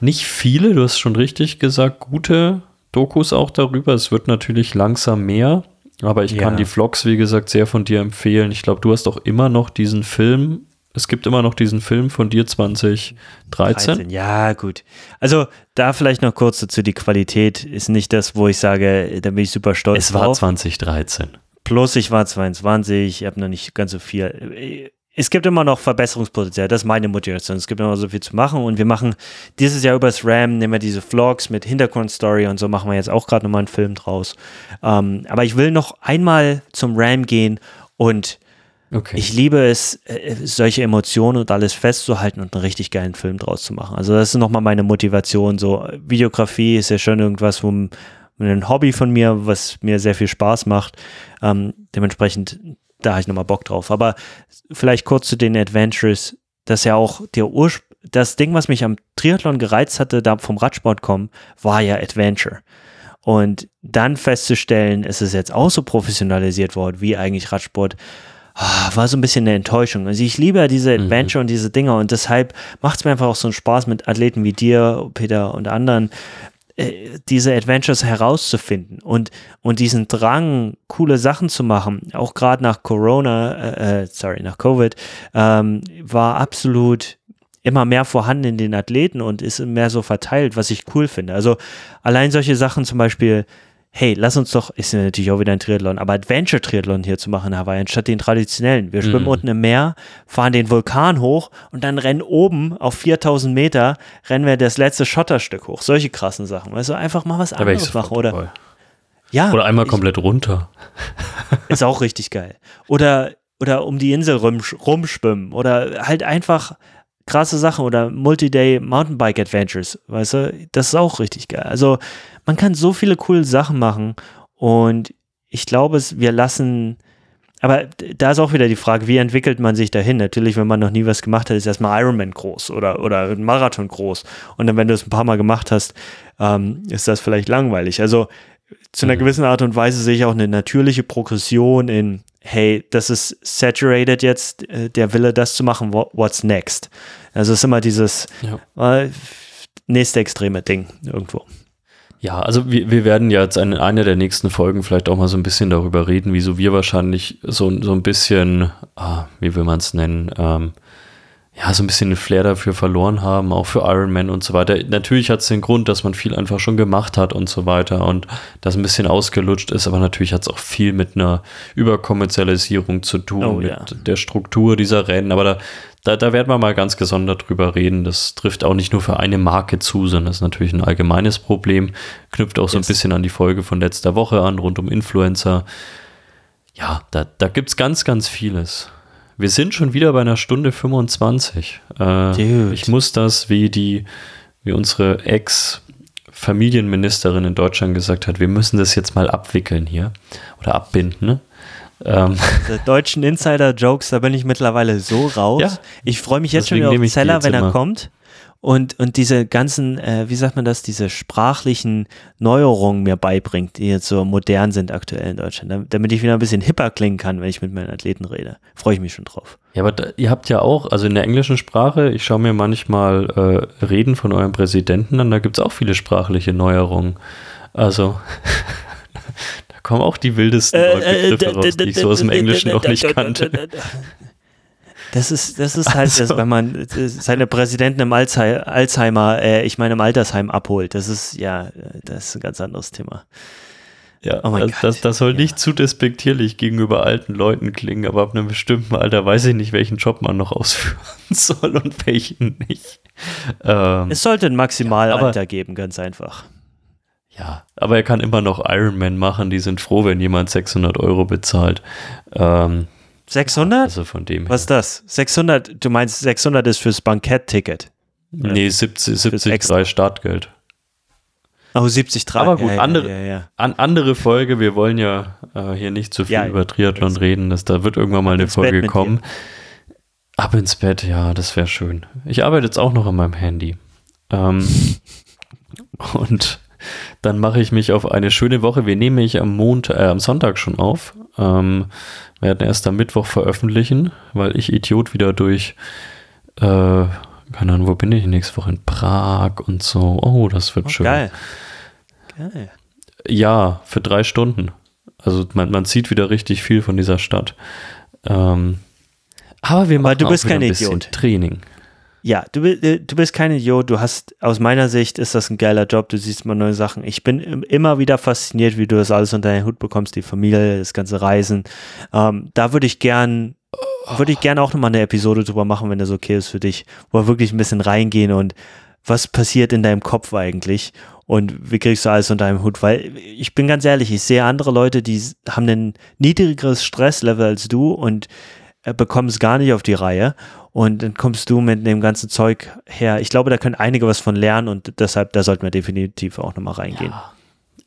nicht viele, du hast schon richtig gesagt, gute Dokus auch darüber. Es wird natürlich langsam mehr, aber ich ja. kann die Vlogs, wie gesagt, sehr von dir empfehlen. Ich glaube, du hast auch immer noch diesen Film. Es gibt immer noch diesen Film von dir 2013. 13, ja, gut. Also da vielleicht noch kurz dazu, die Qualität ist nicht das, wo ich sage, da bin ich super stolz Es war drauf. 2013. Plus ich war 22, ich habe noch nicht ganz so viel es gibt immer noch Verbesserungspotenzial. Das ist meine Motivation. Es gibt immer so viel zu machen. Und wir machen dieses Jahr übers RAM, nehmen wir diese Vlogs mit Hintergrundstory und so machen wir jetzt auch gerade nochmal einen Film draus. Ähm, aber ich will noch einmal zum RAM gehen und okay. ich liebe es, äh, solche Emotionen und alles festzuhalten und einen richtig geilen Film draus zu machen. Also das ist nochmal meine Motivation. So Videografie ist ja schon irgendwas, wo ein Hobby von mir, was mir sehr viel Spaß macht. Ähm, dementsprechend da habe ich nochmal Bock drauf. Aber vielleicht kurz zu den Adventures, das ja auch der Urspr das Ding, was mich am Triathlon gereizt hatte, da vom Radsport kommen, war ja Adventure. Und dann festzustellen, es ist jetzt auch so professionalisiert worden, wie eigentlich Radsport, ah, war so ein bisschen eine Enttäuschung. Also ich liebe ja diese mhm. Adventure mhm. und diese Dinger und deshalb macht es mir einfach auch so einen Spaß mit Athleten wie dir, Peter und anderen, äh, diese Adventures herauszufinden und, und diesen Drang, coole Sachen zu machen, auch gerade nach Corona, äh, äh, sorry, nach Covid, ähm, war absolut immer mehr vorhanden in den Athleten und ist mehr so verteilt, was ich cool finde. Also allein solche Sachen zum Beispiel, hey, lass uns doch, ist ja natürlich auch wieder ein Triathlon, aber Adventure-Triathlon hier zu machen in Hawaii, anstatt den traditionellen. Wir schwimmen mhm. unten im Meer, fahren den Vulkan hoch und dann rennen oben auf 4000 Meter, rennen wir das letzte Schotterstück hoch. Solche krassen Sachen. Weißt du, einfach mal was anderes machen, oder? Ja. Oder einmal komplett ich, runter. *laughs* Ist auch richtig geil. Oder, oder um die Insel rum, rumschwimmen oder halt einfach krasse Sachen oder Multi-Day Mountainbike Adventures, weißt du, das ist auch richtig geil. Also man kann so viele coole Sachen machen und ich glaube, wir lassen aber da ist auch wieder die Frage, wie entwickelt man sich dahin? Natürlich, wenn man noch nie was gemacht hat, ist erstmal Ironman groß oder, oder ein Marathon groß. Und dann, wenn du es ein paar Mal gemacht hast, ähm, ist das vielleicht langweilig. Also zu einer mhm. gewissen Art und Weise sehe ich auch eine natürliche Progression in, hey, das ist saturated jetzt, äh, der Wille, das zu machen, what's next? Also es ist immer dieses ja. äh, nächste extreme Ding irgendwo. Ja, also wir, wir werden ja jetzt in einer der nächsten Folgen vielleicht auch mal so ein bisschen darüber reden, wieso wir wahrscheinlich so, so ein bisschen, ah, wie will man es nennen, ähm, ja, so ein bisschen den Flair dafür verloren haben, auch für Iron Man und so weiter. Natürlich hat es den Grund, dass man viel einfach schon gemacht hat und so weiter und das ein bisschen ausgelutscht ist, aber natürlich hat es auch viel mit einer Überkommerzialisierung zu tun, oh, mit ja. der Struktur dieser Rennen. Aber da, da, da werden wir mal ganz gesondert drüber reden. Das trifft auch nicht nur für eine Marke zu, sondern das ist natürlich ein allgemeines Problem. Knüpft auch so yes. ein bisschen an die Folge von letzter Woche an, rund um Influencer. Ja, da, da gibt es ganz, ganz vieles. Wir sind schon wieder bei einer Stunde 25. Äh, ich muss das, wie die, wie unsere Ex-Familienministerin in Deutschland gesagt hat, wir müssen das jetzt mal abwickeln hier oder abbinden. Ne? Ähm. deutschen Insider-Jokes, da bin ich mittlerweile so raus. Ja, ich freue mich jetzt schon wieder auf Zeller, wenn er kommt und, und diese ganzen, äh, wie sagt man das, diese sprachlichen Neuerungen mir beibringt, die jetzt so modern sind aktuell in Deutschland, damit ich wieder ein bisschen hipper klingen kann, wenn ich mit meinen Athleten rede. Freue ich mich schon drauf. Ja, aber da, ihr habt ja auch, also in der englischen Sprache, ich schaue mir manchmal äh, Reden von eurem Präsidenten an, da gibt es auch viele sprachliche Neuerungen. Also *laughs* da kommen auch die wildesten äh, Begriffe raus, die ich so aus dem Englischen noch nicht kannte. *laughs* Das ist, das ist halt, also. das, wenn man seine Präsidenten im Alzheimer, äh, ich meine im Altersheim abholt. Das ist, ja, das ist ein ganz anderes Thema. Ja, oh das, das, das, soll ja. nicht zu despektierlich gegenüber alten Leuten klingen, aber ab einem bestimmten Alter weiß ich nicht, welchen Job man noch *laughs* ausführen soll und welchen nicht. Ähm, es sollte ein Maximalalter ja, geben, ganz einfach. Ja, aber er kann immer noch Ironman machen. Die sind froh, wenn jemand 600 Euro bezahlt. Ähm, 600? Also von dem Was ist das? 600, du meinst 600 ist fürs Bankett-Ticket? Nee, 70, 70 3 Startgeld. Oh, 70 3. Aber gut, ja, andere, ja, ja, an, andere Folge. Wir wollen ja äh, hier nicht zu viel über Triathlon reden. Das, da wird irgendwann mal eine Folge kommen. Ab ins Bett, ja, das wäre schön. Ich arbeite jetzt auch noch an meinem Handy. Ähm, *laughs* und dann mache ich mich auf eine schöne Woche. Wir nehmen mich am Montag, äh, am Sonntag schon auf. Ähm, werden erst am Mittwoch veröffentlichen, weil ich Idiot wieder durch, äh, keine Ahnung, wo bin ich nächste Woche in Prag und so. Oh, das wird oh, schön. Geil. Geil. Ja, für drei Stunden. Also man, man sieht wieder richtig viel von dieser Stadt. Ähm, aber wir machen aber du bist auch kein Idiot. Training. Ja, du, äh, du bist kein Idiot. Du hast, aus meiner Sicht ist das ein geiler Job. Du siehst mal neue Sachen. Ich bin immer wieder fasziniert, wie du das alles unter deinen Hut bekommst, die Familie, das ganze Reisen. Ähm, da würde ich gern, würde ich gerne auch nochmal eine Episode drüber machen, wenn das okay ist für dich, wo wir wirklich ein bisschen reingehen und was passiert in deinem Kopf eigentlich und wie kriegst du alles unter deinem Hut? Weil ich bin ganz ehrlich, ich sehe andere Leute, die haben ein niedrigeres Stresslevel als du und bekommen es gar nicht auf die Reihe. Und dann kommst du mit dem ganzen Zeug her. Ich glaube, da können einige was von lernen und deshalb, da sollten wir definitiv auch nochmal reingehen. Ja,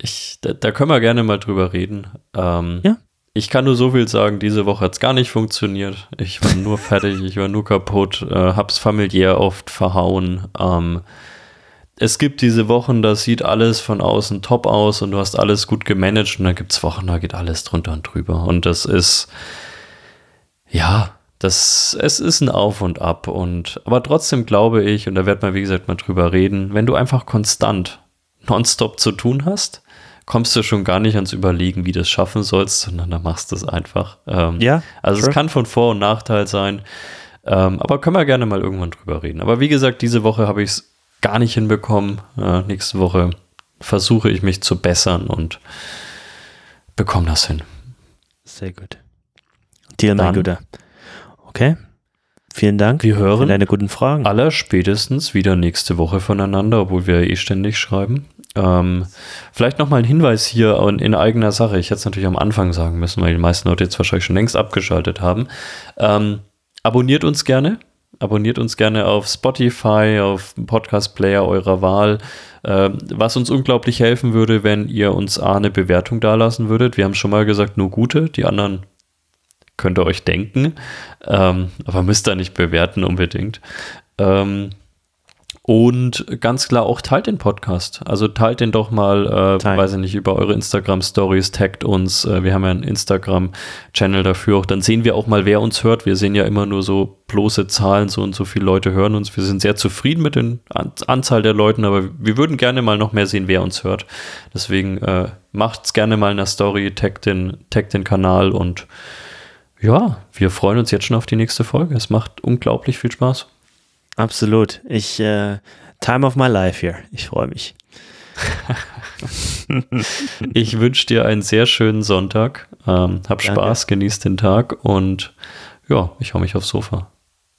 ich, da, da, können wir gerne mal drüber reden. Ähm, ja. Ich kann nur so viel sagen, diese Woche hat es gar nicht funktioniert. Ich war nur *laughs* fertig, ich war nur kaputt, äh, hab's familiär oft verhauen. Ähm, es gibt diese Wochen, da sieht alles von außen top aus und du hast alles gut gemanagt und dann gibt es Wochen, da geht alles drunter und drüber. Und das ist, ja, das, es ist ein Auf und Ab und, aber trotzdem glaube ich, und da wird man wie gesagt mal drüber reden, wenn du einfach konstant nonstop zu tun hast, kommst du schon gar nicht ans Überlegen, wie du es schaffen sollst, sondern dann machst du es einfach. Ähm, ja. Also sure. es kann von Vor- und Nachteil sein. Ähm, aber können wir gerne mal irgendwann drüber reden. Aber wie gesagt, diese Woche habe ich es gar nicht hinbekommen. Äh, nächste Woche versuche ich mich zu bessern und bekomme das hin. Sehr gut. Dir, mein Guter. Okay. Vielen Dank wir hören deine guten Fragen. Aller spätestens wieder nächste Woche voneinander, obwohl wir eh ständig schreiben. Ähm, vielleicht nochmal ein Hinweis hier in, in, eigener Sache. Ich hätte es natürlich am Anfang sagen müssen, weil die meisten Leute jetzt wahrscheinlich schon längst abgeschaltet haben. Ähm, abonniert uns gerne. Abonniert uns gerne auf Spotify, auf Podcast-Player eurer Wahl. Ähm, was uns unglaublich helfen würde, wenn ihr uns A, eine Bewertung dalassen würdet. Wir haben schon mal gesagt, nur gute. Die anderen könnt ihr euch denken. Ähm, aber müsst ihr nicht bewerten unbedingt. Ähm, und ganz klar auch teilt den Podcast. Also teilt den doch mal, äh, weiß ich nicht, über eure Instagram-Stories, taggt uns. Äh, wir haben ja einen Instagram-Channel dafür. Auch dann sehen wir auch mal, wer uns hört. Wir sehen ja immer nur so bloße Zahlen, so und so viele Leute hören uns. Wir sind sehr zufrieden mit der An Anzahl der Leuten, aber wir würden gerne mal noch mehr sehen, wer uns hört. Deswegen äh, macht's gerne mal in der Story, taggt den, taggt den Kanal und ja, wir freuen uns jetzt schon auf die nächste Folge. Es macht unglaublich viel Spaß. Absolut. Ich, äh, time of my life here. Ich freue mich. *laughs* ich wünsche dir einen sehr schönen Sonntag. Ähm, hab Danke. Spaß, genieß den Tag und ja, ich hau mich aufs Sofa.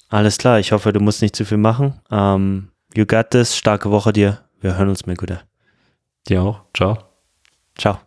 Alles klar, ich hoffe, du musst nicht zu viel machen. Ähm, you got this. Starke Woche dir. Wir hören uns mal wieder. Dir auch. Ciao. Ciao.